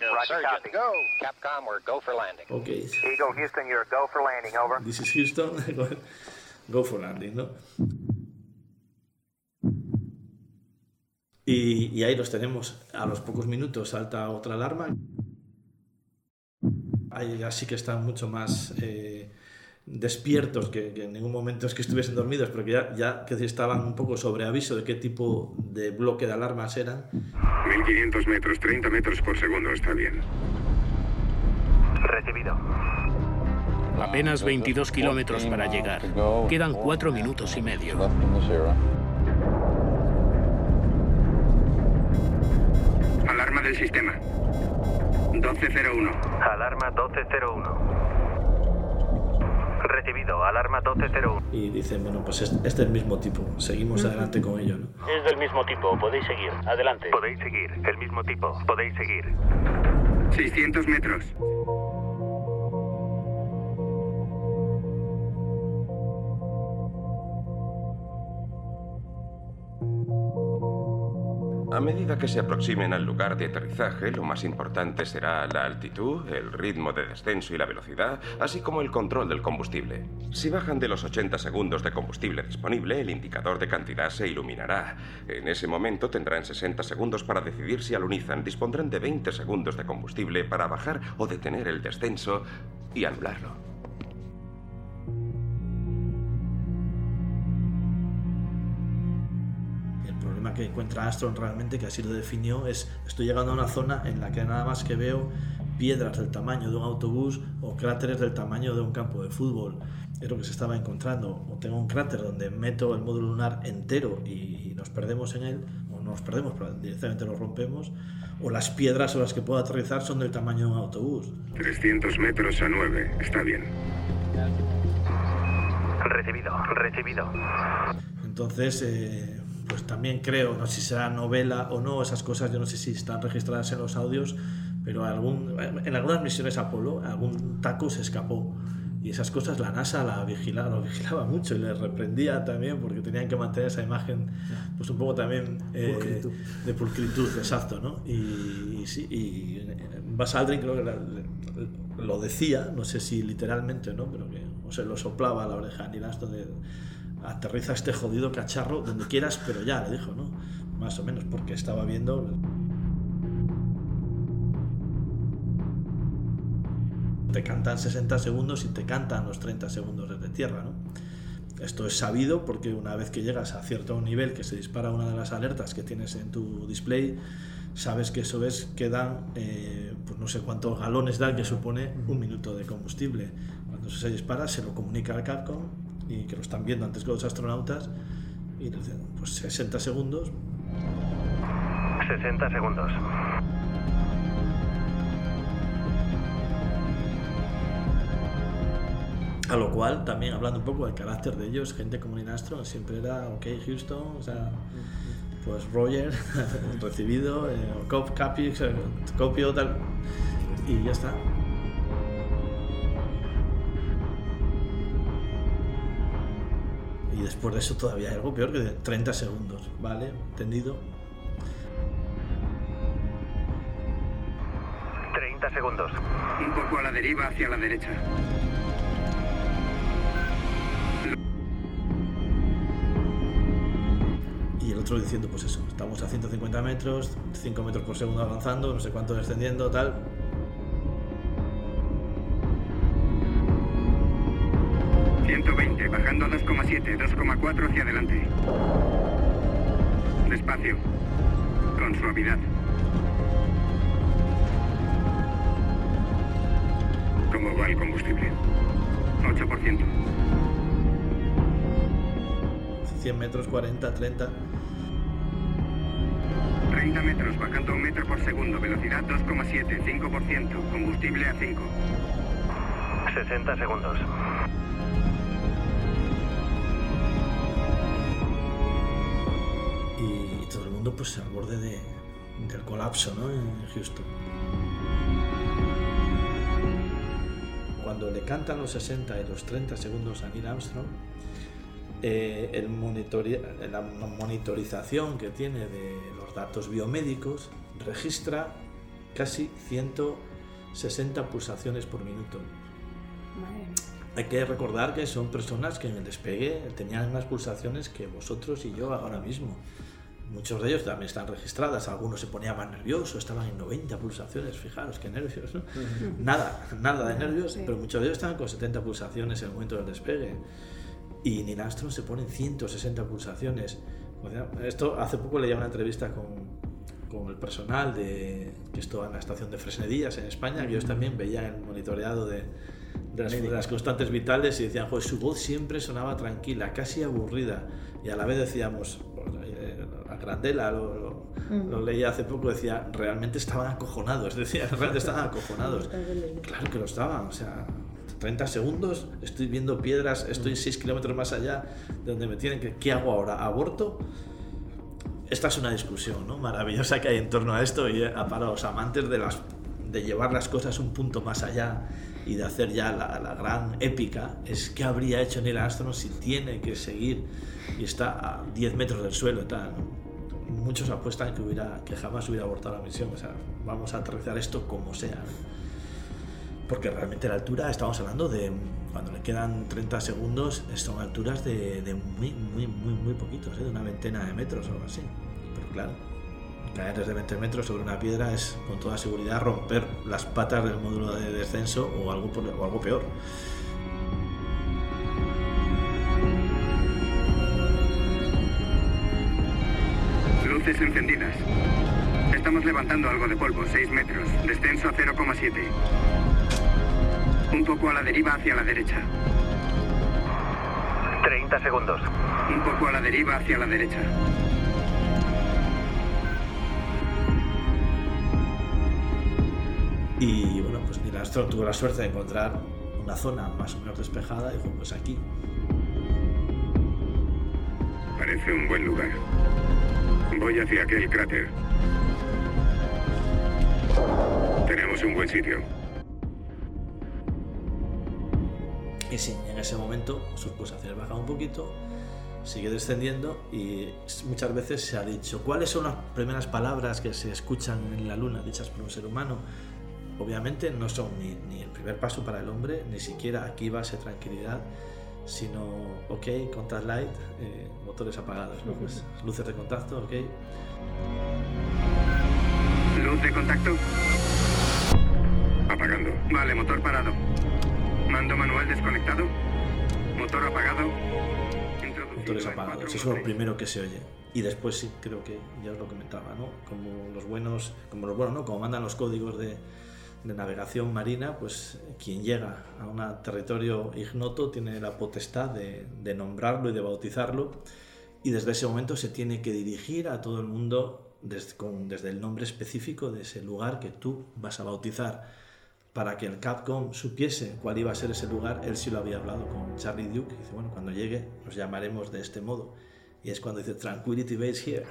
Go. Roger, Surgeon. copy. Go. Capcom, we're go for landing. ok, Eagle Houston, you're go for landing, over. this is Houston, go for landing, ¿no? Y, y ahí los tenemos. A los pocos minutos salta otra alarma. Ahí ya sí que están mucho más eh, despiertos, que, que en ningún momento es que estuviesen dormidos, pero que ya, ya que estaban un poco sobre aviso de qué tipo de bloque de alarmas eran. 1500 metros, 30 metros por segundo, está bien. Recibido. Apenas 22 kilómetros para llegar. Quedan cuatro minutos y medio. Alarma del sistema. 1201. Alarma 1201. Recibido. Alarma 1201. Y dicen, bueno, pues es- este es el mismo tipo, seguimos adelante con ello, ¿no? Es del mismo tipo, podéis seguir. Adelante. Podéis seguir. El mismo tipo. Podéis seguir. 600 metros. A medida que se aproximen al lugar de aterrizaje, lo más importante será la altitud, el ritmo de descenso y la velocidad, así como el control del combustible. Si bajan de los 80 segundos de combustible disponible, el indicador de cantidad se iluminará. En ese momento tendrán 60 segundos para decidir si alunizan. Dispondrán de 20 segundos de combustible para bajar o detener el descenso y anularlo. Que encuentra Astron realmente, que así lo definió, es estoy llegando a una zona en la que nada más que veo piedras del tamaño de un autobús o cráteres del tamaño de un campo de fútbol. Es lo que se estaba encontrando. O tengo un cráter donde meto el módulo lunar entero y nos perdemos en él, o no nos perdemos, pero directamente lo rompemos, o las piedras sobre las que puedo aterrizar son del tamaño de un autobús. 300 metros a 9, está bien. Recibido. Recibido. Entonces, eh, pues también creo, no sé si será novela o no, esas cosas yo no sé si están registradas en los audios, pero algún, en algunas misiones Apolo algún taco se escapó. Y esas cosas la NASA la vigilaba, lo vigilaba mucho y le reprendía también porque tenían que mantener esa imagen pues un poco también eh, Pulcritud. de pulcritud, exacto, ¿no? Y, y sí, y Buzz Aldrin creo que la- lo decía, no sé si literalmente o no, pero que o se lo soplaba a la oreja a Neil Armstrong de aterriza este jodido cacharro donde quieras, pero ya, le dijo, ¿no? Más o menos, porque estaba viendo... Te cantan 60 segundos y te cantan los 30 segundos desde tierra, ¿no? Esto es sabido porque una vez que llegas a cierto nivel que se dispara una de las alertas que tienes en tu display, sabes que eso es que dan, eh, pues no sé cuántos galones da, que supone un minuto de combustible. Cuando eso se dispara, se lo comunica al Capcom y que lo están viendo antes que los astronautas y pues 60 segundos, 60 segundos. A lo cual, también hablando un poco del carácter de ellos, gente como Neil Armstrong siempre era, ok, Houston, o sea, pues Roger, recibido, eh, cop, copio, tal, y ya está. Y después de eso todavía hay algo peor que de 30 segundos, ¿vale? ¿Entendido? 30 segundos. Un poco a la deriva hacia la derecha. Y el otro diciendo, pues eso, estamos a 150 metros, 5 metros por segundo avanzando, no sé cuánto descendiendo, tal. ...120, bajando a 2,7, 2,4 hacia adelante. Despacio. Con suavidad. ¿Cómo va el combustible? 8%. 100 metros, 40, 30. 30 metros, bajando un metro por segundo. Velocidad 2,7, 5%. Combustible a 5. 60 segundos. Pues al borde de, del colapso, ¿no? En Houston. Cuando le cantan los 60 y los 30 segundos a Neil Armstrong, eh, el monitori- la monitorización que tiene de los datos biomédicos registra casi 160 pulsaciones por minuto. Hay que recordar que son personas que en el despegue tenían más pulsaciones que vosotros y yo ahora mismo. Muchos de ellos también están registradas, algunos se ponían más nerviosos, estaban en 90 pulsaciones, fijaros qué nervios, ¿no? Nada, nada de nervios, Sí. pero muchos de ellos estaban con 70 pulsaciones en el momento del despegue. Y Neil Armstrong se pone en 160 pulsaciones. O sea, Esto hace poco leía una entrevista con, con el personal de, que estaba en la estación de Fresnedillas en España, que ellos también veían el monitoreado de, de las, de las constantes vitales y decían, "Joder, su voz siempre sonaba tranquila, casi aburrida. Y a la vez decíamos, Grandela lo, lo- Mm. lo leía hace poco, decía, realmente estaban acojonados, decía, realmente estaban acojonados. Claro que lo estaban, o sea, 30 segundos, estoy viendo piedras, estoy 6 kilómetros más allá de donde me tienen que... ¿Qué hago ahora? ¿Aborto? Esta es una discusión ¿no? maravillosa que hay en torno a esto y para los amantes de, las, de llevar las cosas un punto más allá y de hacer ya la, la gran épica, es qué habría hecho Neil Armstrong si tiene que seguir y está a 10 metros del suelo y tal. ¿no? Muchos apuestan que, hubiera, que jamás hubiera abortado la misión, o sea, vamos a aterrizar esto como sea. Porque realmente la altura, estamos hablando de cuando le quedan 30 segundos, son alturas de, de muy, muy, muy, muy poquitos, ¿eh? de una veintena de metros o algo así. Pero claro, caer desde 20 metros sobre una piedra es con toda seguridad romper las patas del módulo de descenso o algo, por- o algo peor. Luces encendidas. Estamos levantando algo de polvo, 6 metros. Descenso a 0,7. Un poco a la deriva hacia la derecha. 30 segundos. Un poco a la deriva hacia la derecha. Y bueno, pues Neil Armstrong tuvo la suerte de encontrar una zona más o menos despejada y dijo, pues aquí. Parece un buen lugar. Voy hacia aquel cráter. Tenemos un buen sitio. Y sí, en ese momento sus pulsaciones bajan un poquito, sigue descendiendo y muchas veces se ha dicho, ¿cuáles son las primeras palabras que se escuchan en la luna dichas por un ser humano? Obviamente no son ni, ni el primer paso para el hombre, ni siquiera aquí base tranquilidad, sino, ok, contact light, eh, motores apagados, ¿no? Pues, luces de contacto, ok. Luz de contacto. Apagando. Vale, motor parado. Mando manual desconectado. Motor apagado. motores apagados. Eso es lo primero que se oye. Y después sí, creo que ya os lo comentaba, ¿no? Como los buenos, como los buenos, ¿no? Como mandan los códigos de, de navegación marina, pues quien llega a un territorio ignoto tiene la potestad de, de nombrarlo y de bautizarlo. Y desde ese momento se tiene que dirigir a todo el mundo desde, con, desde el nombre específico de ese lugar que tú vas a bautizar para que el Capcom supiese cuál iba a ser ese lugar, él sí lo había hablado con Charlie Duke. Dice, bueno, cuando llegue nos llamaremos de este modo. Y es cuando dice, Tranquility Base here.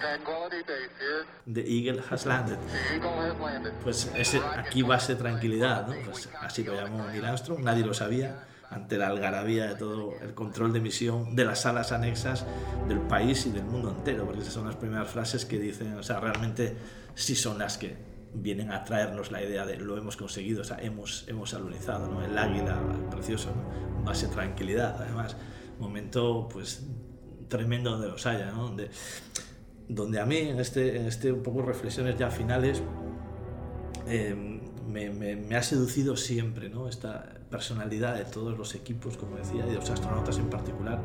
The Eagle has landed. Pues ese, aquí base tranquilidad, ¿no? Pues así lo llamó Neil Armstrong, nadie lo sabía, ante la algarabía de todo el control de misión, de las salas anexas del país y del mundo entero, porque esas son las primeras frases que dicen, o sea, realmente sí son las que vienen a traernos la idea de lo hemos conseguido, o sea, hemos, hemos alunizado, ¿no? El águila, precioso, ¿no? Base tranquilidad, además, momento, pues, tremendo donde los haya, ¿no? Donde, donde a mí, en este, en este un poco reflexiones ya finales, eh, me, ha seducido siempre, ¿no? Esta personalidad de todos los equipos, como decía, y de los astronautas en particular,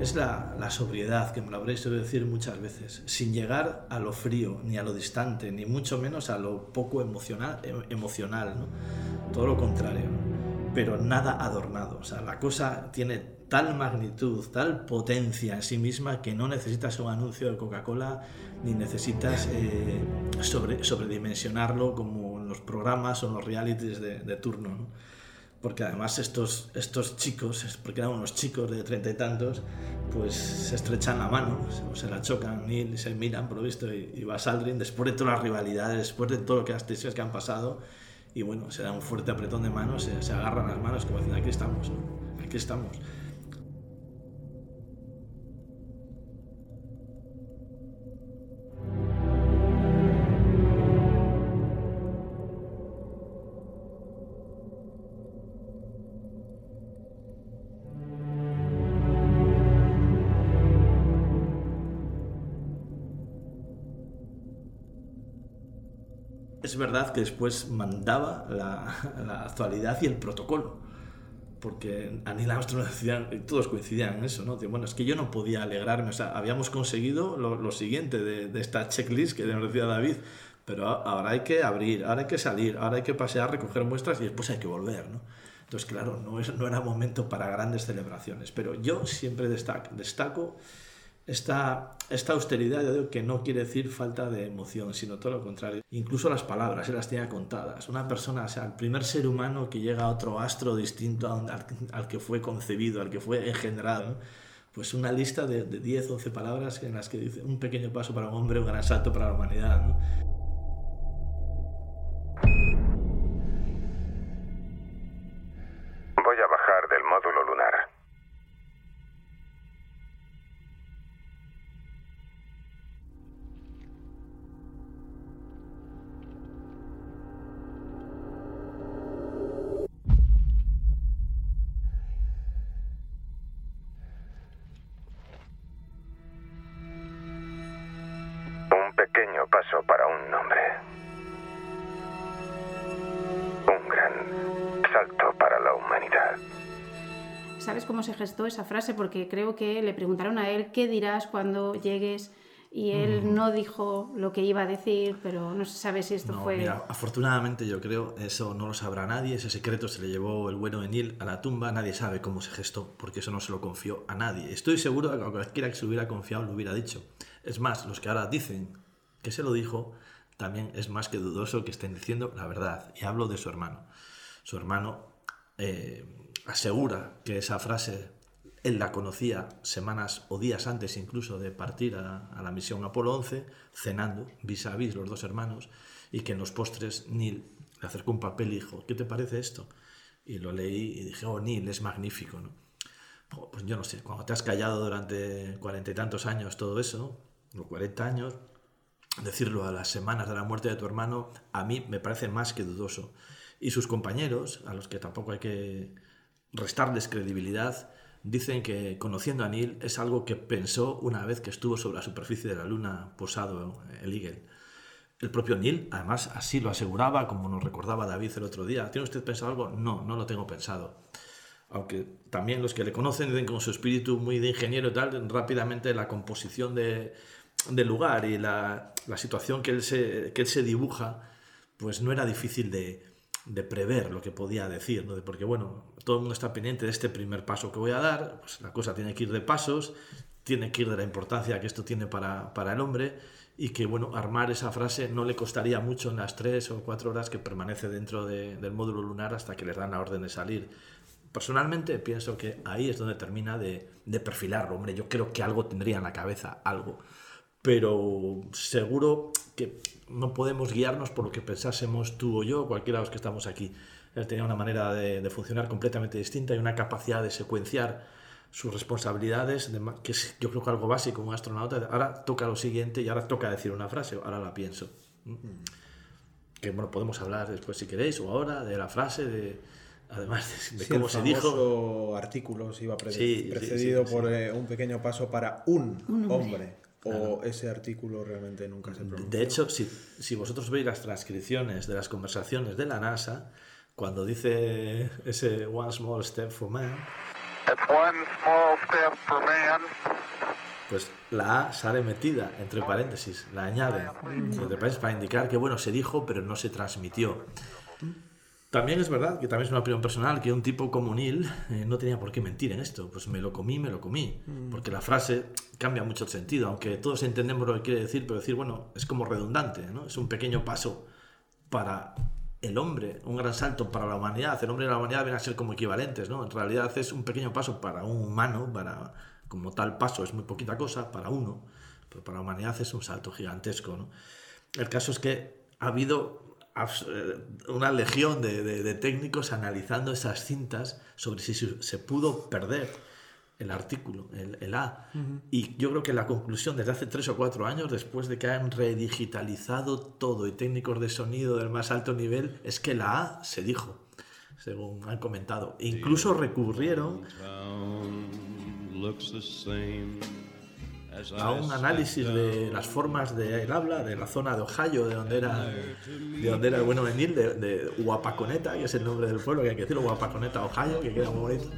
es la, sobriedad, que me lo habréis oído decir muchas veces, sin llegar a lo frío, ni a lo distante, ni mucho menos a lo poco emocional, emocional ¿no? todo lo contrario. Pero nada adornado. O sea, la cosa tiene tal magnitud, tal potencia en sí misma que no necesitas un anuncio de Coca-Cola ni necesitas eh, sobre, sobredimensionarlo como en los programas o los realities de, de turno. ¿no? porque además estos, estos chicos, porque eran unos chicos de treinta y tantos, pues se estrechan la mano, o se la chocan y se miran, por lo visto, y, y va Aldrin, después de todas las rivalidades, después de todo lo que las tensiones que han pasado, y bueno, se da un fuerte apretón de manos, se, se agarran las manos como diciendo, aquí estamos, aquí estamos. Es verdad que después mandaba la, la actualidad y el protocolo. Porque a Neil Armstrong decían, y todos coincidían en eso, ¿no? Bueno, es que yo no podía alegrarme, o sea, habíamos conseguido lo, lo siguiente de, de, esta checklist que nos decía David, pero ahora hay que abrir, ahora hay que salir, ahora hay que pasear, recoger muestras y después hay que volver, ¿no? Entonces, claro, no, es, no era momento para grandes celebraciones, pero yo siempre destaco, destaco esta, esta austeridad, que no quiere decir falta de emoción, sino todo lo contrario. Incluso las palabras, él las tenía contadas. Una persona, o sea, el primer ser humano que llega a otro astro distinto al, al que fue concebido, al que fue engendrado, pues una lista de, de 10, 11 palabras en las que dice un pequeño paso para un hombre, un gran salto para la humanidad. ¿no? ¿Sabes cómo se gestó esa frase? Porque creo que le preguntaron a él qué dirás cuando llegues y él Mm. no dijo lo que iba a decir, pero no se sabe si esto No, fue... mira, afortunadamente yo creo, eso no lo sabrá nadie, ese secreto se le llevó el bueno de Neil a la tumba, nadie sabe cómo se gestó, porque eso no se lo confió a nadie. Estoy seguro de que a cualquiera que se hubiera confiado lo hubiera dicho. Es más, los que ahora dicen que se lo dijo, también es más que dudoso que estén diciendo la verdad. Y hablo de su hermano. Su hermano eh, asegura que esa frase él la conocía semanas o días antes incluso de partir a, la misión Apolo 11, cenando vis a vis los dos hermanos, y que en los postres Neil le acercó un papel y dijo, ¿qué te parece esto? Y lo leí y dije, oh, Neil, es magnífico, ¿no? Pues yo no sé, cuando te has callado durante cuarenta y tantos años todo eso, o cuarenta años, decirlo a las semanas de la muerte de tu hermano, a mí me parece más que dudoso. Y sus compañeros, a los que tampoco hay que restarles credibilidad, dicen que conociendo a Neil es algo que pensó una vez que estuvo sobre la superficie de la Luna posado el Eagle. El propio Neil, además, así lo aseguraba, como nos recordaba David el otro día. ¿Tiene usted pensado algo? No, no lo tengo pensado. Aunque también los que le conocen dicen con su espíritu muy de ingeniero y tal, rápidamente la composición de, del lugar y la, la situación que él, se, que él se dibuja, pues no era difícil de, de prever lo que podía decir, porque bueno, todo el mundo está pendiente de este primer paso que voy a dar, pues la cosa tiene que ir de pasos, tiene que ir de la importancia que esto tiene para, para el hombre y que bueno, armar esa frase no le costaría mucho en las tres o cuatro horas que permanece dentro de, del módulo lunar hasta que les dan la orden de salir. Personalmente pienso que ahí es donde termina de, de perfilarlo, hombre, yo creo que algo tendría en la cabeza, algo, pero seguro que no podemos guiarnos por lo que pensásemos tú o yo, cualquiera de los que estamos aquí. Él tenía una manera de, de funcionar completamente distinta y una capacidad de secuenciar sus responsabilidades, de, que es yo creo que algo básico un astronauta. Ahora toca lo siguiente y ahora toca decir una frase, ahora la pienso. ¿Mm? Que bueno, podemos hablar después si queréis o ahora de la frase, de, además de, de Sí, cómo el se dijo. artículo se iba pre- Sí, sí, precedido sí, sí. por eh, un pequeño paso para un, Un hombre. hombre. O ese artículo realmente nunca se pronunció. De hecho, si, si vosotros veis las transcripciones de las conversaciones de la NASA, cuando dice ese One Small Step for Man, One small step for man. pues la A sale metida entre paréntesis, la añade entre paréntesis para indicar que bueno, se dijo pero no se transmitió. También es verdad, que también es una opinión personal, que un tipo como Neil eh, no tenía por qué mentir en esto. Pues me lo comí, me lo comí. Mm. Porque la frase cambia mucho el sentido, aunque todos entendemos lo que quiere decir, pero decir, bueno, es como redundante, ¿no? Es un pequeño paso para el hombre, un gran salto para la humanidad. El hombre y la humanidad vienen a ser como equivalentes, ¿no? En realidad es un pequeño paso para un humano, para, como tal paso es muy poquita cosa, para uno, pero para la humanidad es un salto gigantesco, ¿no? El caso es que ha habido una legión de, de- de técnicos analizando esas cintas sobre si se, se pudo perder el artículo, el, el A. Y yo creo que la conclusión desde hace tres o cuatro años, después de que han redigitalizado todo y técnicos de sonido del más alto nivel, es que la A se dijo, según han comentado. E incluso recurrieron a un análisis de las formas del habla de la zona de Ohio, de donde era, de donde era el bueno venir, de, de Guapaconeta, que es el nombre del pueblo, que hay que decirlo, Guapaconeta, Ohio, que queda muy bonito.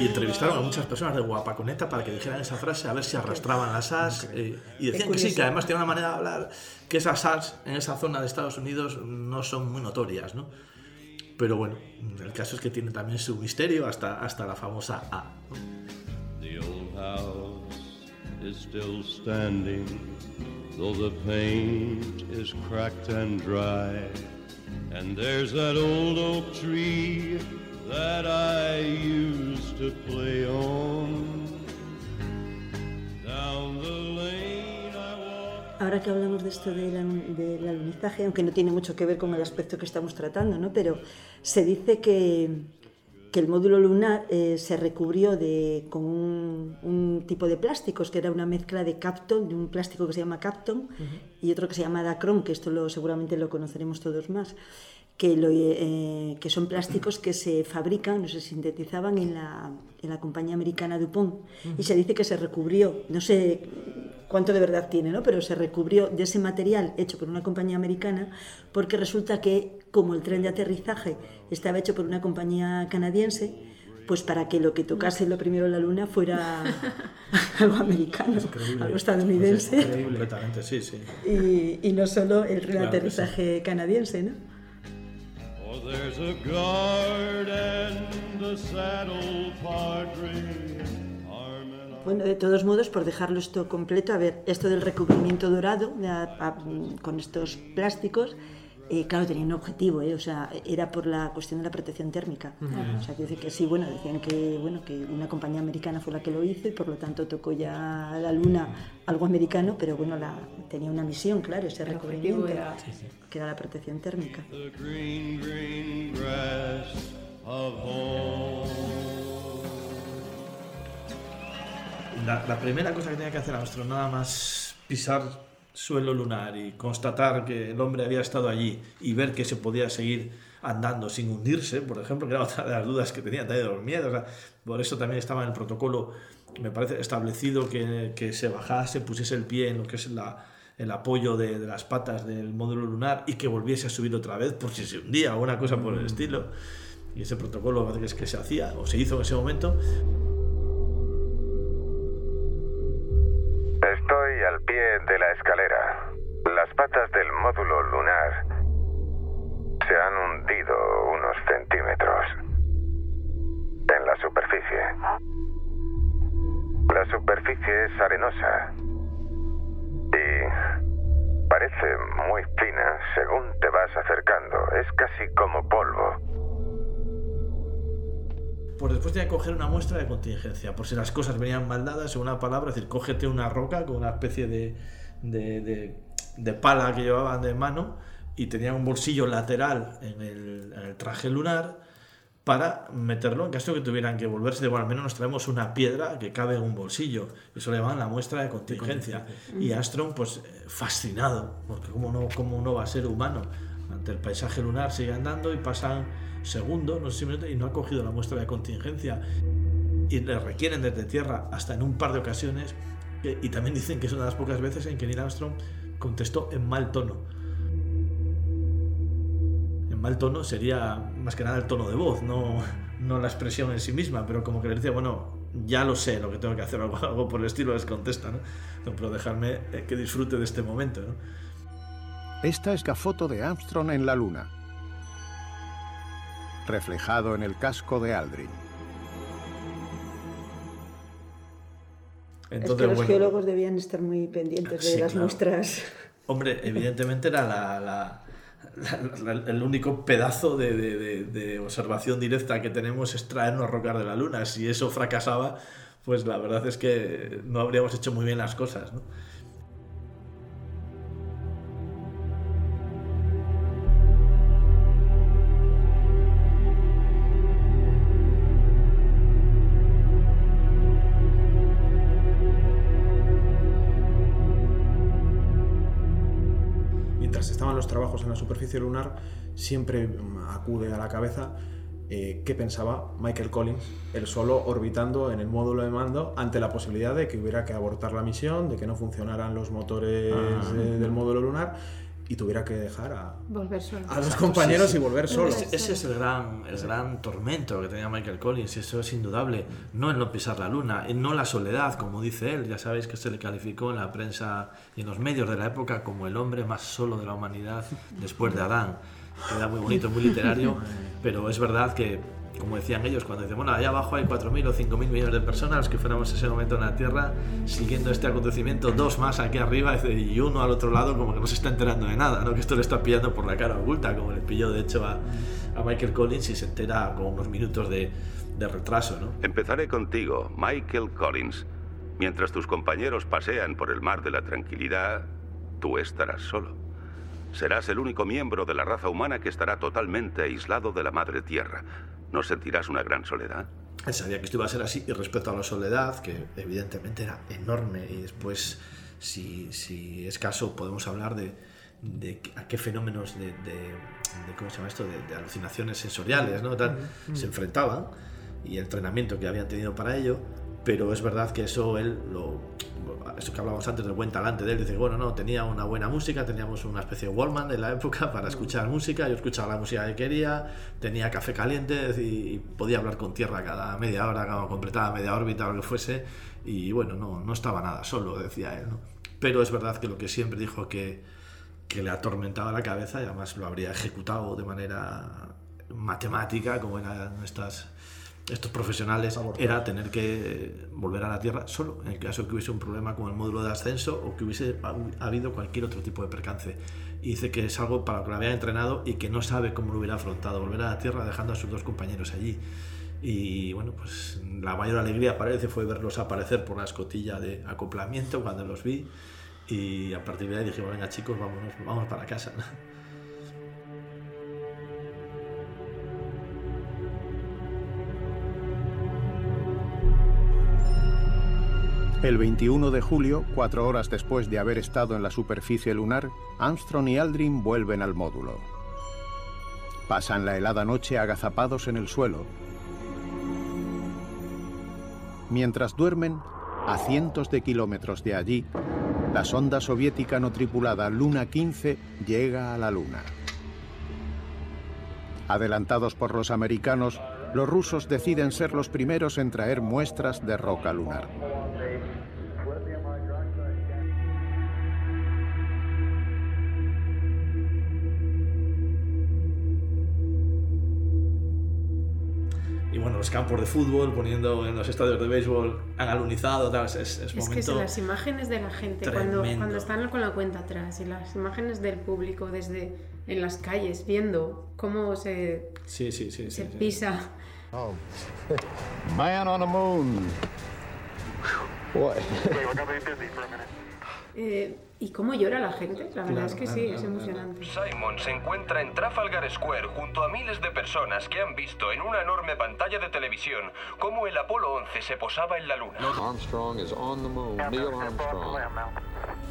Y entrevistaron a muchas personas de Guapaconeta para que dijeran esa frase, a ver si arrastraban las as. eh, y decían que sí, que además tiene una manera de hablar, que esas as en esa zona de Estados Unidos no son muy notorias, ¿no? Pero bueno, el caso es que tiene también su misterio hasta, hasta la famosa A. ¿no? The old house is still standing, though the paint is cracked and dry. And there's that old oak tree that I used to play on. Ahora que hablamos de esto del alunizaje, aunque no tiene mucho que ver con el aspecto que estamos tratando, ¿no? pero se dice que, que el módulo lunar eh, se recubrió de, con un, un tipo de plásticos, que era una mezcla de Capton, de un plástico que se llama Capton, y otro que se llama Dacron, que esto lo, seguramente lo conoceremos todos más, que, lo, eh, que son plásticos que se fabrican, no se sintetizaban en la, en la compañía americana DuPont. Y se dice que se recubrió, no sé cuánto de verdad tiene, ¿no? pero se recubrió de ese material hecho por una compañía americana porque resulta que como el tren de aterrizaje estaba hecho por una compañía canadiense, pues para que lo que tocase lo primero en la luna fuera algo americano, algo estadounidense Completamente, sí, sí. y, y no solo el tren de Claro que sí. aterrizaje canadiense, ¿no? Oh, Bueno, de todos modos, por dejarlo esto completo, a ver, esto del recubrimiento dorado de a- a- con estos plásticos, eh, claro, tenía un objetivo, ¿eh? o sea, era por la cuestión de la protección térmica. O sea, quiero decir que sí, bueno, decían que, bueno, que una compañía americana fue la que lo hizo y por lo tanto tocó ya a la luna algo americano, pero bueno, la, tenía una misión, claro, ese recubrimiento, era- que era la protección térmica. The green, green grass of home. La, la primera cosa que tenía que hacer Armstrong, nada más pisar suelo lunar y constatar que el hombre había estado allí y ver que se podía seguir andando sin hundirse, por ejemplo, que era otra de las dudas que tenía de los miedos. o sea, por eso también estaba en el protocolo, me parece, establecido que, que se bajase, pusiese el pie en lo que es la- el apoyo de, de las patas del módulo lunar y que volviese a subir otra vez por si se hundía o una cosa por el estilo. Y ese protocolo parece que es que se hacía o se hizo en ese momento. Estoy al pie de la escalera. Las patas del módulo lunar se han hundido unos centímetros en la superficie. La superficie es arenosa y parece muy fina según te vas acercando. Es casi como polvo. Pues después tenía que coger una muestra de contingencia, por si las cosas venían mal dadas, en una palabra, es decir, cógete una roca con una especie de, de, de- de pala que llevaban de mano y tenía un bolsillo lateral en el, en el traje lunar para meterlo en caso de que tuvieran que volverse de, bueno, al menos nos traemos una piedra que cabe en un bolsillo. Eso le llamaban la muestra de contingencia. Y Armstrong, pues eh, fascinado, porque cómo no, cómo no va a ser humano. Ante el paisaje lunar sigue andando y pasan segundos, no sé si minutos, y no ha cogido la muestra de contingencia. Y le requieren desde tierra hasta en un par de ocasiones. Y también dicen que es una de las pocas veces en que Neil Armstrong contestó en mal tono. En mal tono sería más que nada el tono de voz, no, no la expresión en sí misma, pero como que le dice, bueno, ya lo sé lo que tengo que hacer, algo, algo por el estilo les contesta, ¿no? No, Pero dejarme eh, que disfrute de este momento, ¿no? Esta es la foto de Armstrong en la Luna, reflejado en el casco de Aldrin. es Entonces, que los bueno, geólogos debían estar muy pendientes de Sí, las claro. muestras. Hombre, evidentemente era la, la- la- la- el único pedazo de, de- de- de observación directa que tenemos es traernos rocas de la Luna. Si eso fracasaba, pues la verdad es que no habríamos hecho muy bien las cosas. ¿no? Trabajos en la superficie lunar, siempre acude a la cabeza eh, qué pensaba Michael Collins, él solo orbitando en el módulo de mando ante la posibilidad de que hubiera que abortar la misión, de que no funcionaran los motores Ah. eh, del módulo lunar y tuviera que dejar a, Volver solo. a los compañeros sí, sí. y volver solo. Ese, ese es el gran, el gran tormento que tenía Michael Collins, y eso es indudable. No el no pisar la luna, en no la soledad, como dice él. Ya sabéis que se le calificó en la prensa y en los medios de la época como el hombre más solo de la humanidad después de Adán. Queda muy bonito, muy literario, pero es verdad que, como decían ellos, cuando dicen, bueno, allá abajo hay 4.000 o 5.000 millones de personas, que fuéramos ese momento en la Tierra, siguiendo este acontecimiento, dos más aquí arriba y uno al otro lado como que no se está enterando de nada, ¿no? que esto le está pillando por la cara oculta, como le pilló de hecho a, a Michael Collins y se entera con unos minutos de, de retraso. ¿no? Empezaré contigo, Michael Collins. Mientras tus compañeros pasean por el mar de la tranquilidad, tú estarás solo. Serás el único miembro de la raza humana que estará totalmente aislado de la madre tierra. ¿No sentirás una gran soledad? Él sabía que esto iba a ser así y respecto a la soledad, que evidentemente era enorme y después, si, si es caso, podemos hablar de, de a qué fenómenos de, de- de- ¿cómo se llama esto? De, de alucinaciones sensoriales ¿no? Tal, se enfrentaban y el entrenamiento que habían tenido para ello, pero es verdad que eso él lo eso que hablábamos antes del buen talante de él, dice, bueno, no, tenía una buena música, teníamos una especie de Wallman de la época para escuchar música, yo escuchaba la música que quería, tenía café caliente y, podía hablar con tierra cada media hora, cada completaba media órbita lo que fuese, y bueno, no, no estaba nada solo, decía él, ¿no? Pero es verdad que lo que siempre dijo que, que le atormentaba la cabeza y además lo habría ejecutado de manera matemática, como eran estas, estos profesionales, era tener que volver a la Tierra solo, en el caso que hubiese un problema con el módulo de ascenso o que hubiese ha- habido cualquier otro tipo de percance. Y dice que es algo para lo que lo había entrenado y que no sabe cómo lo hubiera afrontado, volver a la Tierra dejando a sus dos compañeros allí. Y bueno, pues la mayor alegría parece fue verlos aparecer por la escotilla de acoplamiento cuando los vi. Y a partir de ahí dije, venga chicos, vámonos, vamos para casa. El 21 de julio, cuatro horas después de haber estado en la superficie lunar, Armstrong y Aldrin vuelven al módulo. Pasan la helada noche agazapados en el suelo. Mientras duermen, a cientos de kilómetros de allí, la sonda soviética no tripulada Luna 15 llega a la Luna. Adelantados por los americanos, los rusos deciden ser los primeros en traer muestras de roca lunar. Los campos de fútbol, poniendo en los estadios de béisbol, han alunizado, tal, es, es Es que momento... si las imágenes de la gente cuando, cuando están con la cuenta atrás y las imágenes del público desde en las calles viendo cómo se, Sí, sí, sí. se pisa. Man on the moon. Eh, y cómo llora la gente. La verdad es que sí, es emocionante. Simon se encuentra en Trafalgar Square junto a miles de personas que han visto en una enorme pantalla de televisión cómo el Apolo 11 se posaba en la luna. Armstrong is on the moon. Neil Armstrong.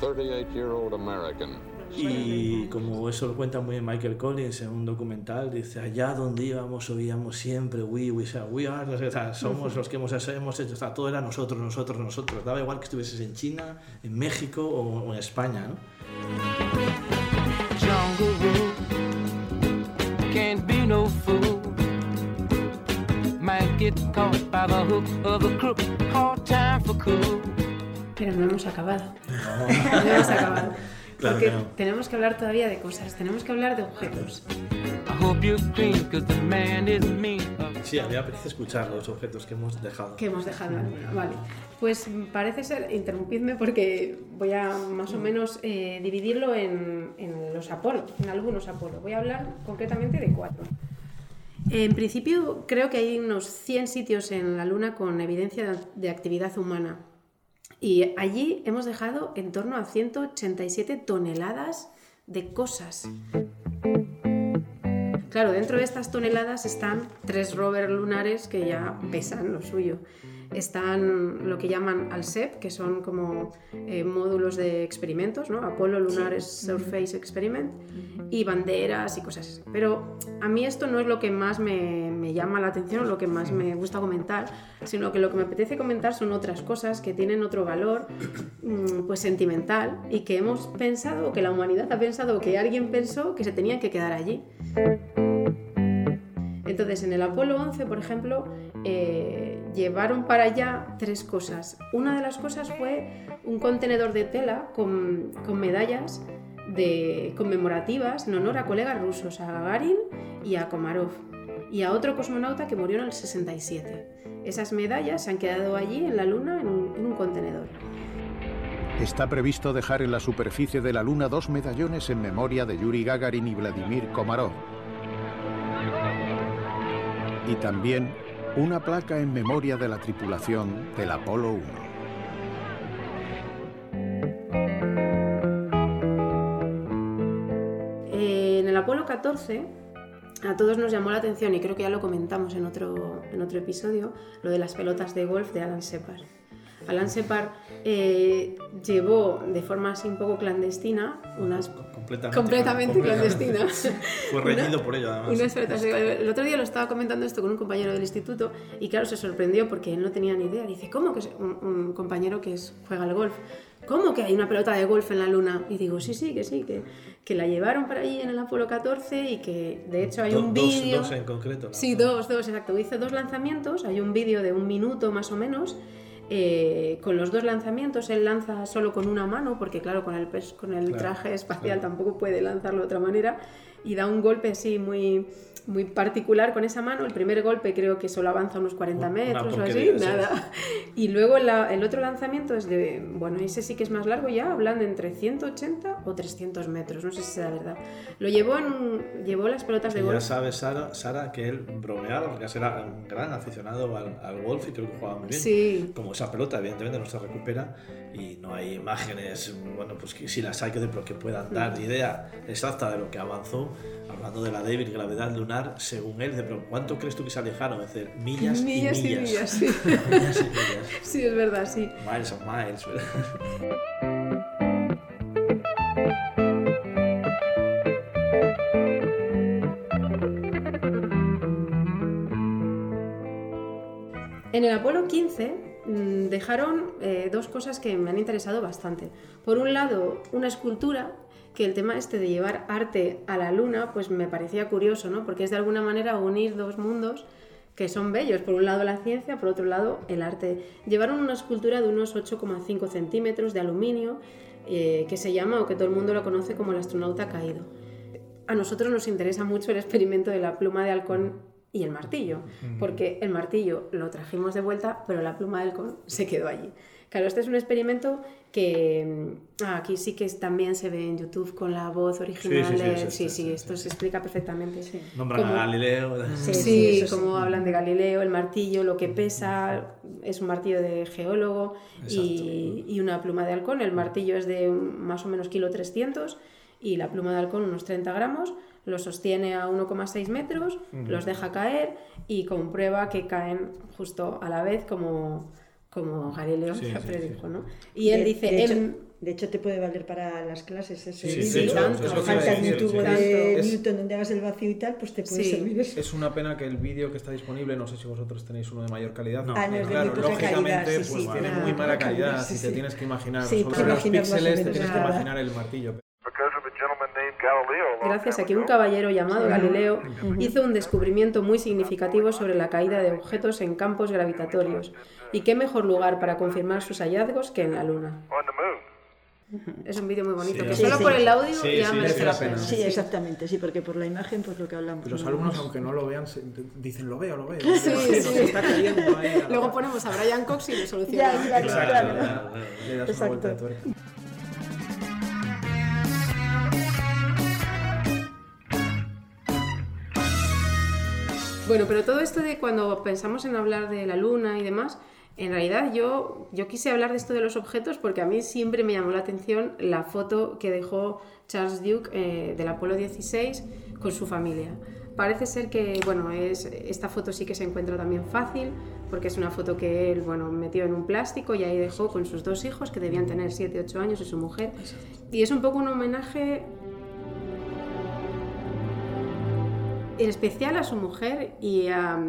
38-year-old American. Y como eso lo cuenta muy bien Michael Collins en un documental, dice, allá donde íbamos oíamos siempre, we, we, we are, o sea, somos los que hemos, hemos hecho, o sea, todo era nosotros, nosotros, nosotros. Daba igual que estuvieses en China, en México o, o en España, ¿no? Jungle rule can't be no fool. Might get caught by the hook of a crook. Hard time for cool. Pero no hemos acabado. No, hemos acabado. Claro Porque que no. tenemos que hablar todavía de cosas, tenemos que hablar de objetos. I hope you're clean, cause the man is mean. Sí, a mí me apetece escuchar los objetos que hemos dejado. que hemos dejado en la luna. Vale, pues parece ser, interrumpidme porque voy a más o menos eh, dividirlo en, en los Apolo, en algunos Apolo. Voy a hablar concretamente de cuatro. En principio, creo que hay unos 100 sitios en la Luna con evidencia de- de actividad humana. Y allí hemos dejado en torno a 187 toneladas de cosas. Claro, dentro de estas toneladas están tres rovers lunares que ya pesan lo suyo. Están lo que llaman ALSEP, que son como eh, módulos de experimentos, ¿no? Apollo Lunar Surface Experiment, y banderas y cosas así. Pero a mí esto no es lo que más me, me llama la atención o lo que más me gusta comentar, sino que lo que me apetece comentar son otras cosas que tienen otro valor mm, pues sentimental y que hemos pensado, que la humanidad ha pensado, que alguien pensó que se tenían que quedar allí. Entonces, en el Apolo 11, por ejemplo, eh, llevaron para allá tres cosas. Una de las cosas fue un contenedor de tela con, con medallas de, conmemorativas en honor a colegas rusos, a Gagarin y a Komarov, y a otro cosmonauta que murió en el 67. Esas medallas se han quedado allí en la Luna en un, en un contenedor. Está previsto dejar en la superficie de la Luna dos medallones en memoria de Yuri Gagarin y Vladimir Komarov. Y también una placa en memoria de la tripulación del Apolo 1. Eh, en el Apolo 14 a todos nos llamó la atención y creo que ya lo comentamos en otro, en otro episodio, lo de las pelotas de golf de Alan Shepard. Alan Shepard eh, llevó de forma así un poco clandestina unas Completamente, completamente clandestina Fue reñido por ello, además. unas el otro día lo estaba comentando esto con un compañero del instituto y claro se sorprendió porque él no tenía ni idea dice cómo que es un, un compañero que es- juega al golf ¿Cómo que hay una pelota de golf en la luna? Y digo, sí, sí, que sí, que, que la llevaron para allí en el Apolo 14 y que de hecho hay Do- un dos- vídeo... dos en concreto. Sí, dos, dos, exacto. Hice dos lanzamientos, hay un vídeo de un minuto más o menos. Eh, con los dos lanzamientos, él lanza solo con una mano, porque claro, con el, con el Claro, traje espacial tampoco puede lanzarlo de otra manera, y da un golpe así muy, muy particular con esa mano. El primer golpe creo que solo avanza unos 40 metros o así, nada. Y luego la- el otro lanzamiento es de, bueno, ese sí que es más largo ya, hablan de entre 180 o 300 metros, no sé si será verdad. Lo llevó en llevó las pelotas de Y ya golf. sabes, Sara, Sara, que él bromeaba, porque era un gran aficionado al, al golf y creo que jugaba muy bien. Sí. Como esa pelota, evidentemente, no se recupera y no hay imágenes, bueno, pues que si las hay, que, pero que puedan dar idea exacta de lo que avanzó. Hablando de la débil gravedad lunar, según él, dice, pero ¿cuánto crees tú que se alejaron? Es decir, millas, Millas y y millas. millas, sí. Millas y millas. Sí, es verdad, sí. Miles of miles. ¿verdad? En el Apolo 15 mm, dejaron eh, dos cosas que me han interesado bastante. Por un lado, una escultura, que el tema este de llevar arte a la luna, pues me parecía curioso, ¿no? Porque es de alguna manera unir dos mundos que son bellos. Por un lado la ciencia, por otro lado el arte. Llevaron una escultura de unos 8,5 centímetros de aluminio eh, que se llama, o que todo el mundo lo conoce como el astronauta caído. A nosotros nos interesa mucho el experimento de la pluma de halcón y el martillo, porque el martillo lo trajimos de vuelta, pero la pluma de halcón se quedó allí. Claro, este es un experimento que mm, ah, aquí sí que también se ve en YouTube con la voz original. Sí, sí, sí, de- sí, sí, sí, esto se explica perfectamente. Nombran a Galileo. Sí, sí, como hablan de Galileo, el martillo, lo que pesa, es un martillo de geólogo y, y una pluma de halcón. El martillo es de más o menos kilo 300 y la pluma de halcón unos 30 gramos. Lo sostiene a 1,6 metros, Ujú. los deja caer y comprueba que caen justo a la vez como, como Galileo Sí, ya sí, predijo, ¿no? Y él De- dice... De hecho, em- de hecho, te puede valer para las clases ese Sí, vídeo. de hecho, Tanto. es lo que iba a Faltas de un tubo sí. de Es- Newton donde hagas el vacío y tal, pues te puede servir eso. Es una pena que el vídeo que está disponible, no sé si vosotros tenéis uno de mayor calidad. No. Ah, no, claro, lógicamente, calidad, sí, pues sí. tiene muy mala calidad, calidad. sí, si te sí. tienes que imaginar Sí, te los píxeles, te tienes es que imaginar el martillo. Gracias a que un caballero llamado Galileo hizo un descubrimiento muy significativo sobre la caída de objetos en campos gravitatorios. ¿Y qué mejor lugar para confirmar sus hallazgos que en la Luna? Es un vídeo muy bonito, que Sí, solo sí. por el audio Sí, ya sí, merece sí, la sí, pena. Sí, exactamente, sí, porque por la imagen, pues lo que hablamos. Los alumnos, aunque no lo vean, dicen, lo veo, lo veo. Sí, sí. está cayendo ahí. Luego ponemos a Brian Cox y le soluciona. Ya, claro, Claro, claro. claro, claro. Bueno, pero todo esto de cuando pensamos en hablar de la luna y demás, en realidad yo, yo quise hablar de esto de los objetos porque a mí siempre me llamó la atención la foto que dejó Charles Duke eh, del Apolo 16 con su familia. Parece ser que, bueno, es, esta foto sí que se encuentra también fácil, porque es una foto que él, bueno, metió en un plástico y ahí dejó con sus dos hijos, que debían tener 7, 8 años, y su mujer. Y es un poco un homenaje en especial a su mujer y a,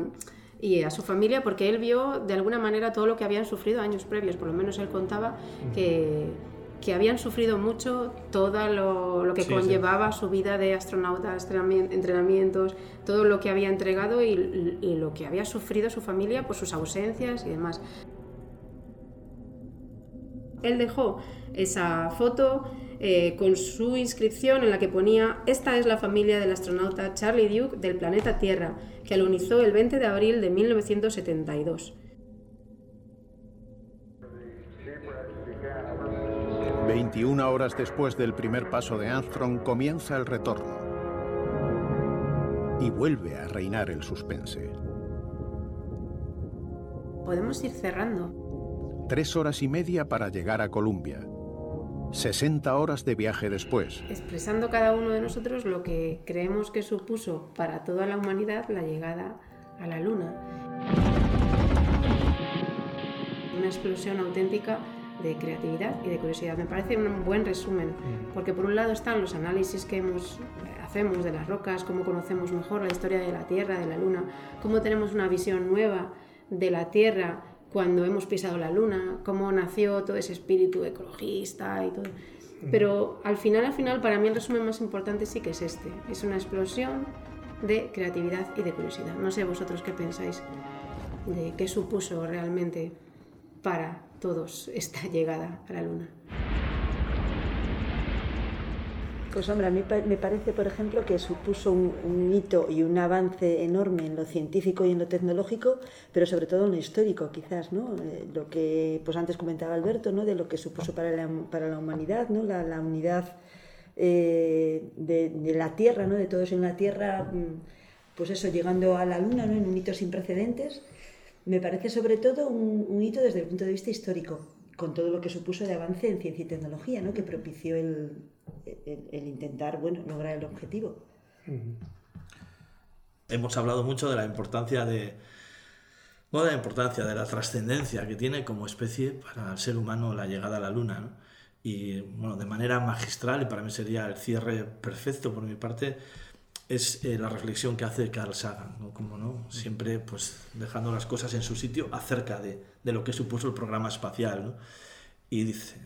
y a su familia, porque él vio de alguna manera todo lo que habían sufrido años previos, por lo menos él contaba que, que habían sufrido mucho todo lo, lo que Sí, conllevaba su vida de astronauta, entrenami- entrenamientos, todo lo que había entregado y, y lo que había sufrido su familia por sus ausencias y demás. Él dejó esa foto eh, con su inscripción en la que ponía Esta es la familia del astronauta Charlie Duke del planeta Tierra, que alunizó el 20 de abril de 1972. 21 horas después del primer paso de Armstrong comienza el retorno. Y vuelve a reinar el suspense. Podemos ir cerrando. Tres horas y media para llegar a Columbia. 60 horas de viaje después. expresando cada uno de nosotros lo que creemos que supuso para toda la humanidad la llegada a la Luna. Una explosión auténtica de creatividad y de curiosidad. Me parece un buen resumen, porque por un lado están los análisis que hemos, hacemos de las rocas, cómo conocemos mejor la historia de la Tierra, de la Luna, cómo tenemos una visión nueva de la Tierra cuando hemos pisado la Luna, cómo nació todo ese espíritu ecologista y todo. Pero al final, al final, para mí el resumen más importante sí que es este. Es una explosión de creatividad y de curiosidad. No sé vosotros qué pensáis de qué supuso realmente para todos esta llegada a la Luna. Pues hombre, a mí me parece, por ejemplo, que supuso un, hito y un avance enorme en lo científico y en lo tecnológico, pero sobre todo en lo histórico, quizás, ¿no? Eh, lo que pues antes comentaba Alberto, ¿no? De lo que supuso para la, humanidad, ¿no? La, unidad eh, de, la Tierra, ¿no? De todos en la Tierra, mm, pues eso, llegando a la Luna, ¿no? En un hito sin precedentes. Me parece sobre todo un hito desde el punto de vista histórico, con todo lo que supuso de avance en ciencia y tecnología, ¿no? que propició el, el- intentar bueno, lograr el objetivo. Hemos hablado mucho de la importancia de. No de la importancia, de la trascendencia que tiene como especie para el ser humano la llegada a la Luna. ¿no? Y bueno, de manera magistral, y para mí sería el cierre perfecto por mi parte, es eh, la reflexión que hace Carl Sagan, ¿no? Como no, siempre pues dejando las cosas en su sitio acerca de, de lo que supuso el programa espacial. ¿no? Y dice,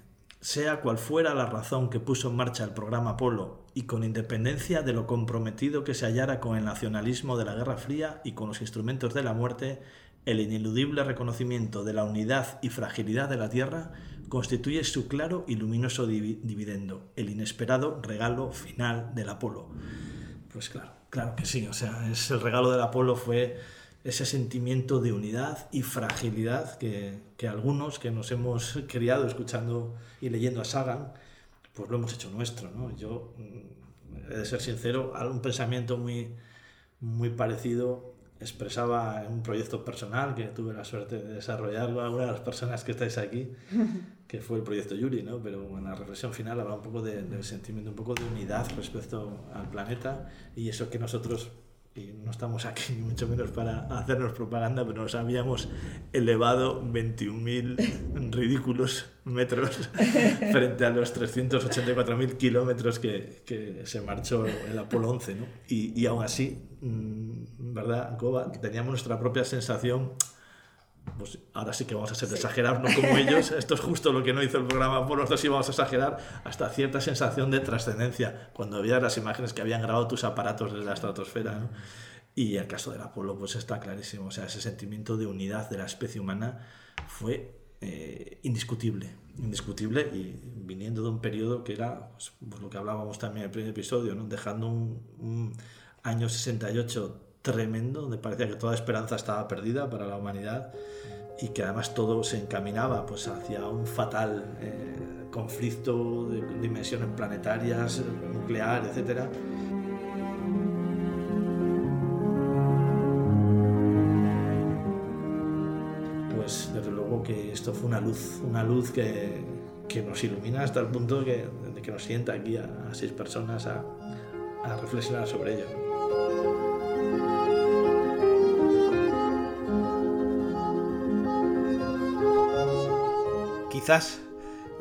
sea cual fuera la razón que puso en marcha el programa Apolo y con independencia de lo comprometido que se hallara con el nacionalismo de la Guerra Fría y con los instrumentos de la muerte, el ineludible reconocimiento de la unidad y fragilidad de la Tierra constituye su claro y luminoso divi- dividendo, el inesperado regalo final del Apolo. Pues claro, claro que sí, o sea, es el regalo del Apolo fue ese sentimiento de unidad y fragilidad que, que algunos que nos hemos criado escuchando y leyendo a Sagan, pues lo hemos hecho nuestro, ¿no? Yo, mm, he de ser sincero, un pensamiento muy, muy parecido expresaba en un proyecto personal que tuve la suerte de desarrollarlo alguna de las personas que estáis aquí, que fue el proyecto Yuri, ¿no? Pero en la reflexión final hablaba un poco de- del sentimiento, un poco de unidad respecto al planeta y eso que nosotros, y no estamos aquí ni mucho menos para hacernos propaganda, pero nos habíamos elevado 21.000 ridículos metros frente a los 384.000 kilómetros que, que se marchó el Apolo 11, ¿no? Y, y aún así, mm, ¿verdad, Goba? Teníamos nuestra propia sensación pues ahora sí que vamos a ser exagerados, no como ellos. Esto es justo lo que no hizo el programa por nosotros sí vamos a exagerar hasta cierta sensación de trascendencia cuando había las imágenes que habían grabado tus aparatos desde la estratosfera. ¿no? Y el caso del Apolo, pues está clarísimo. O sea, ese sentimiento de unidad de la especie humana fue eh, indiscutible. Indiscutible y viniendo de un periodo que era pues, pues lo que hablábamos también en el primer episodio, ¿no? dejando un, un año 68 tremendo, donde parecía que toda esperanza estaba perdida para la humanidad y que además todo se encaminaba pues hacia un fatal eh, conflicto de dimensiones planetarias, nuclear, etcétera. Pues desde luego que esto fue una luz, una luz que, que nos ilumina hasta el punto que de que nos sienta aquí a, a seis personas a, a reflexionar sobre ello. Quizás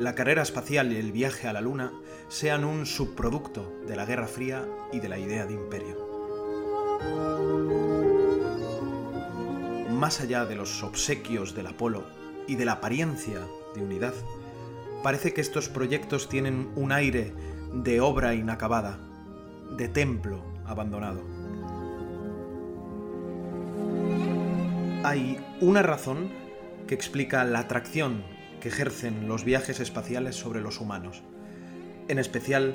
la carrera espacial y el viaje a la Luna sean un subproducto de la Guerra Fría y de la idea de imperio. Más allá de los obsequios del Apolo y de la apariencia de unidad, parece que estos proyectos tienen un aire de obra inacabada, de templo abandonado. Hay una razón que explica la atracción que ejercen los viajes espaciales sobre los humanos, en especial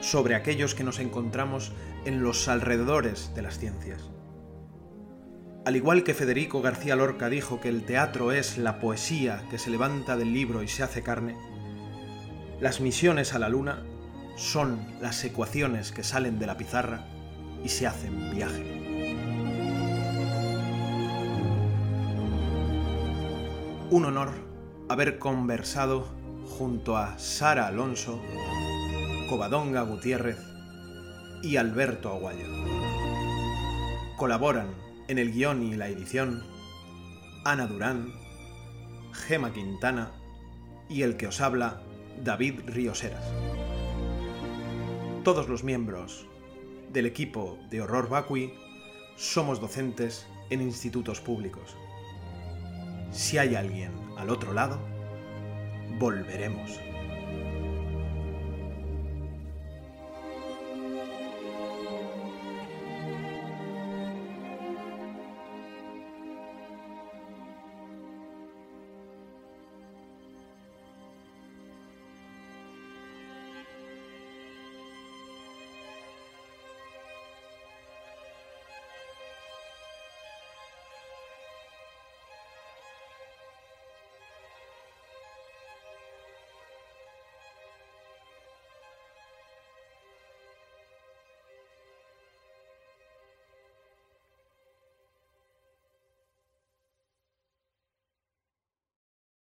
sobre aquellos que nos encontramos en los alrededores de las ciencias. Al igual que Federico García Lorca dijo que el teatro es la poesía que se levanta del libro y se hace carne, las misiones a la Luna son las ecuaciones que salen de la pizarra y se hacen viaje. Un honor haber conversado junto a Sara Alonso, Covadonga Gutiérrez y Alberto Aguayo. Colaboran en el guion y la edición Ana Durán, Gema Quintana y el que os habla, David Rioseras. Todos los miembros del equipo de Horror Vacui somos docentes en institutos públicos. Si hay alguien al otro lado, volveremos.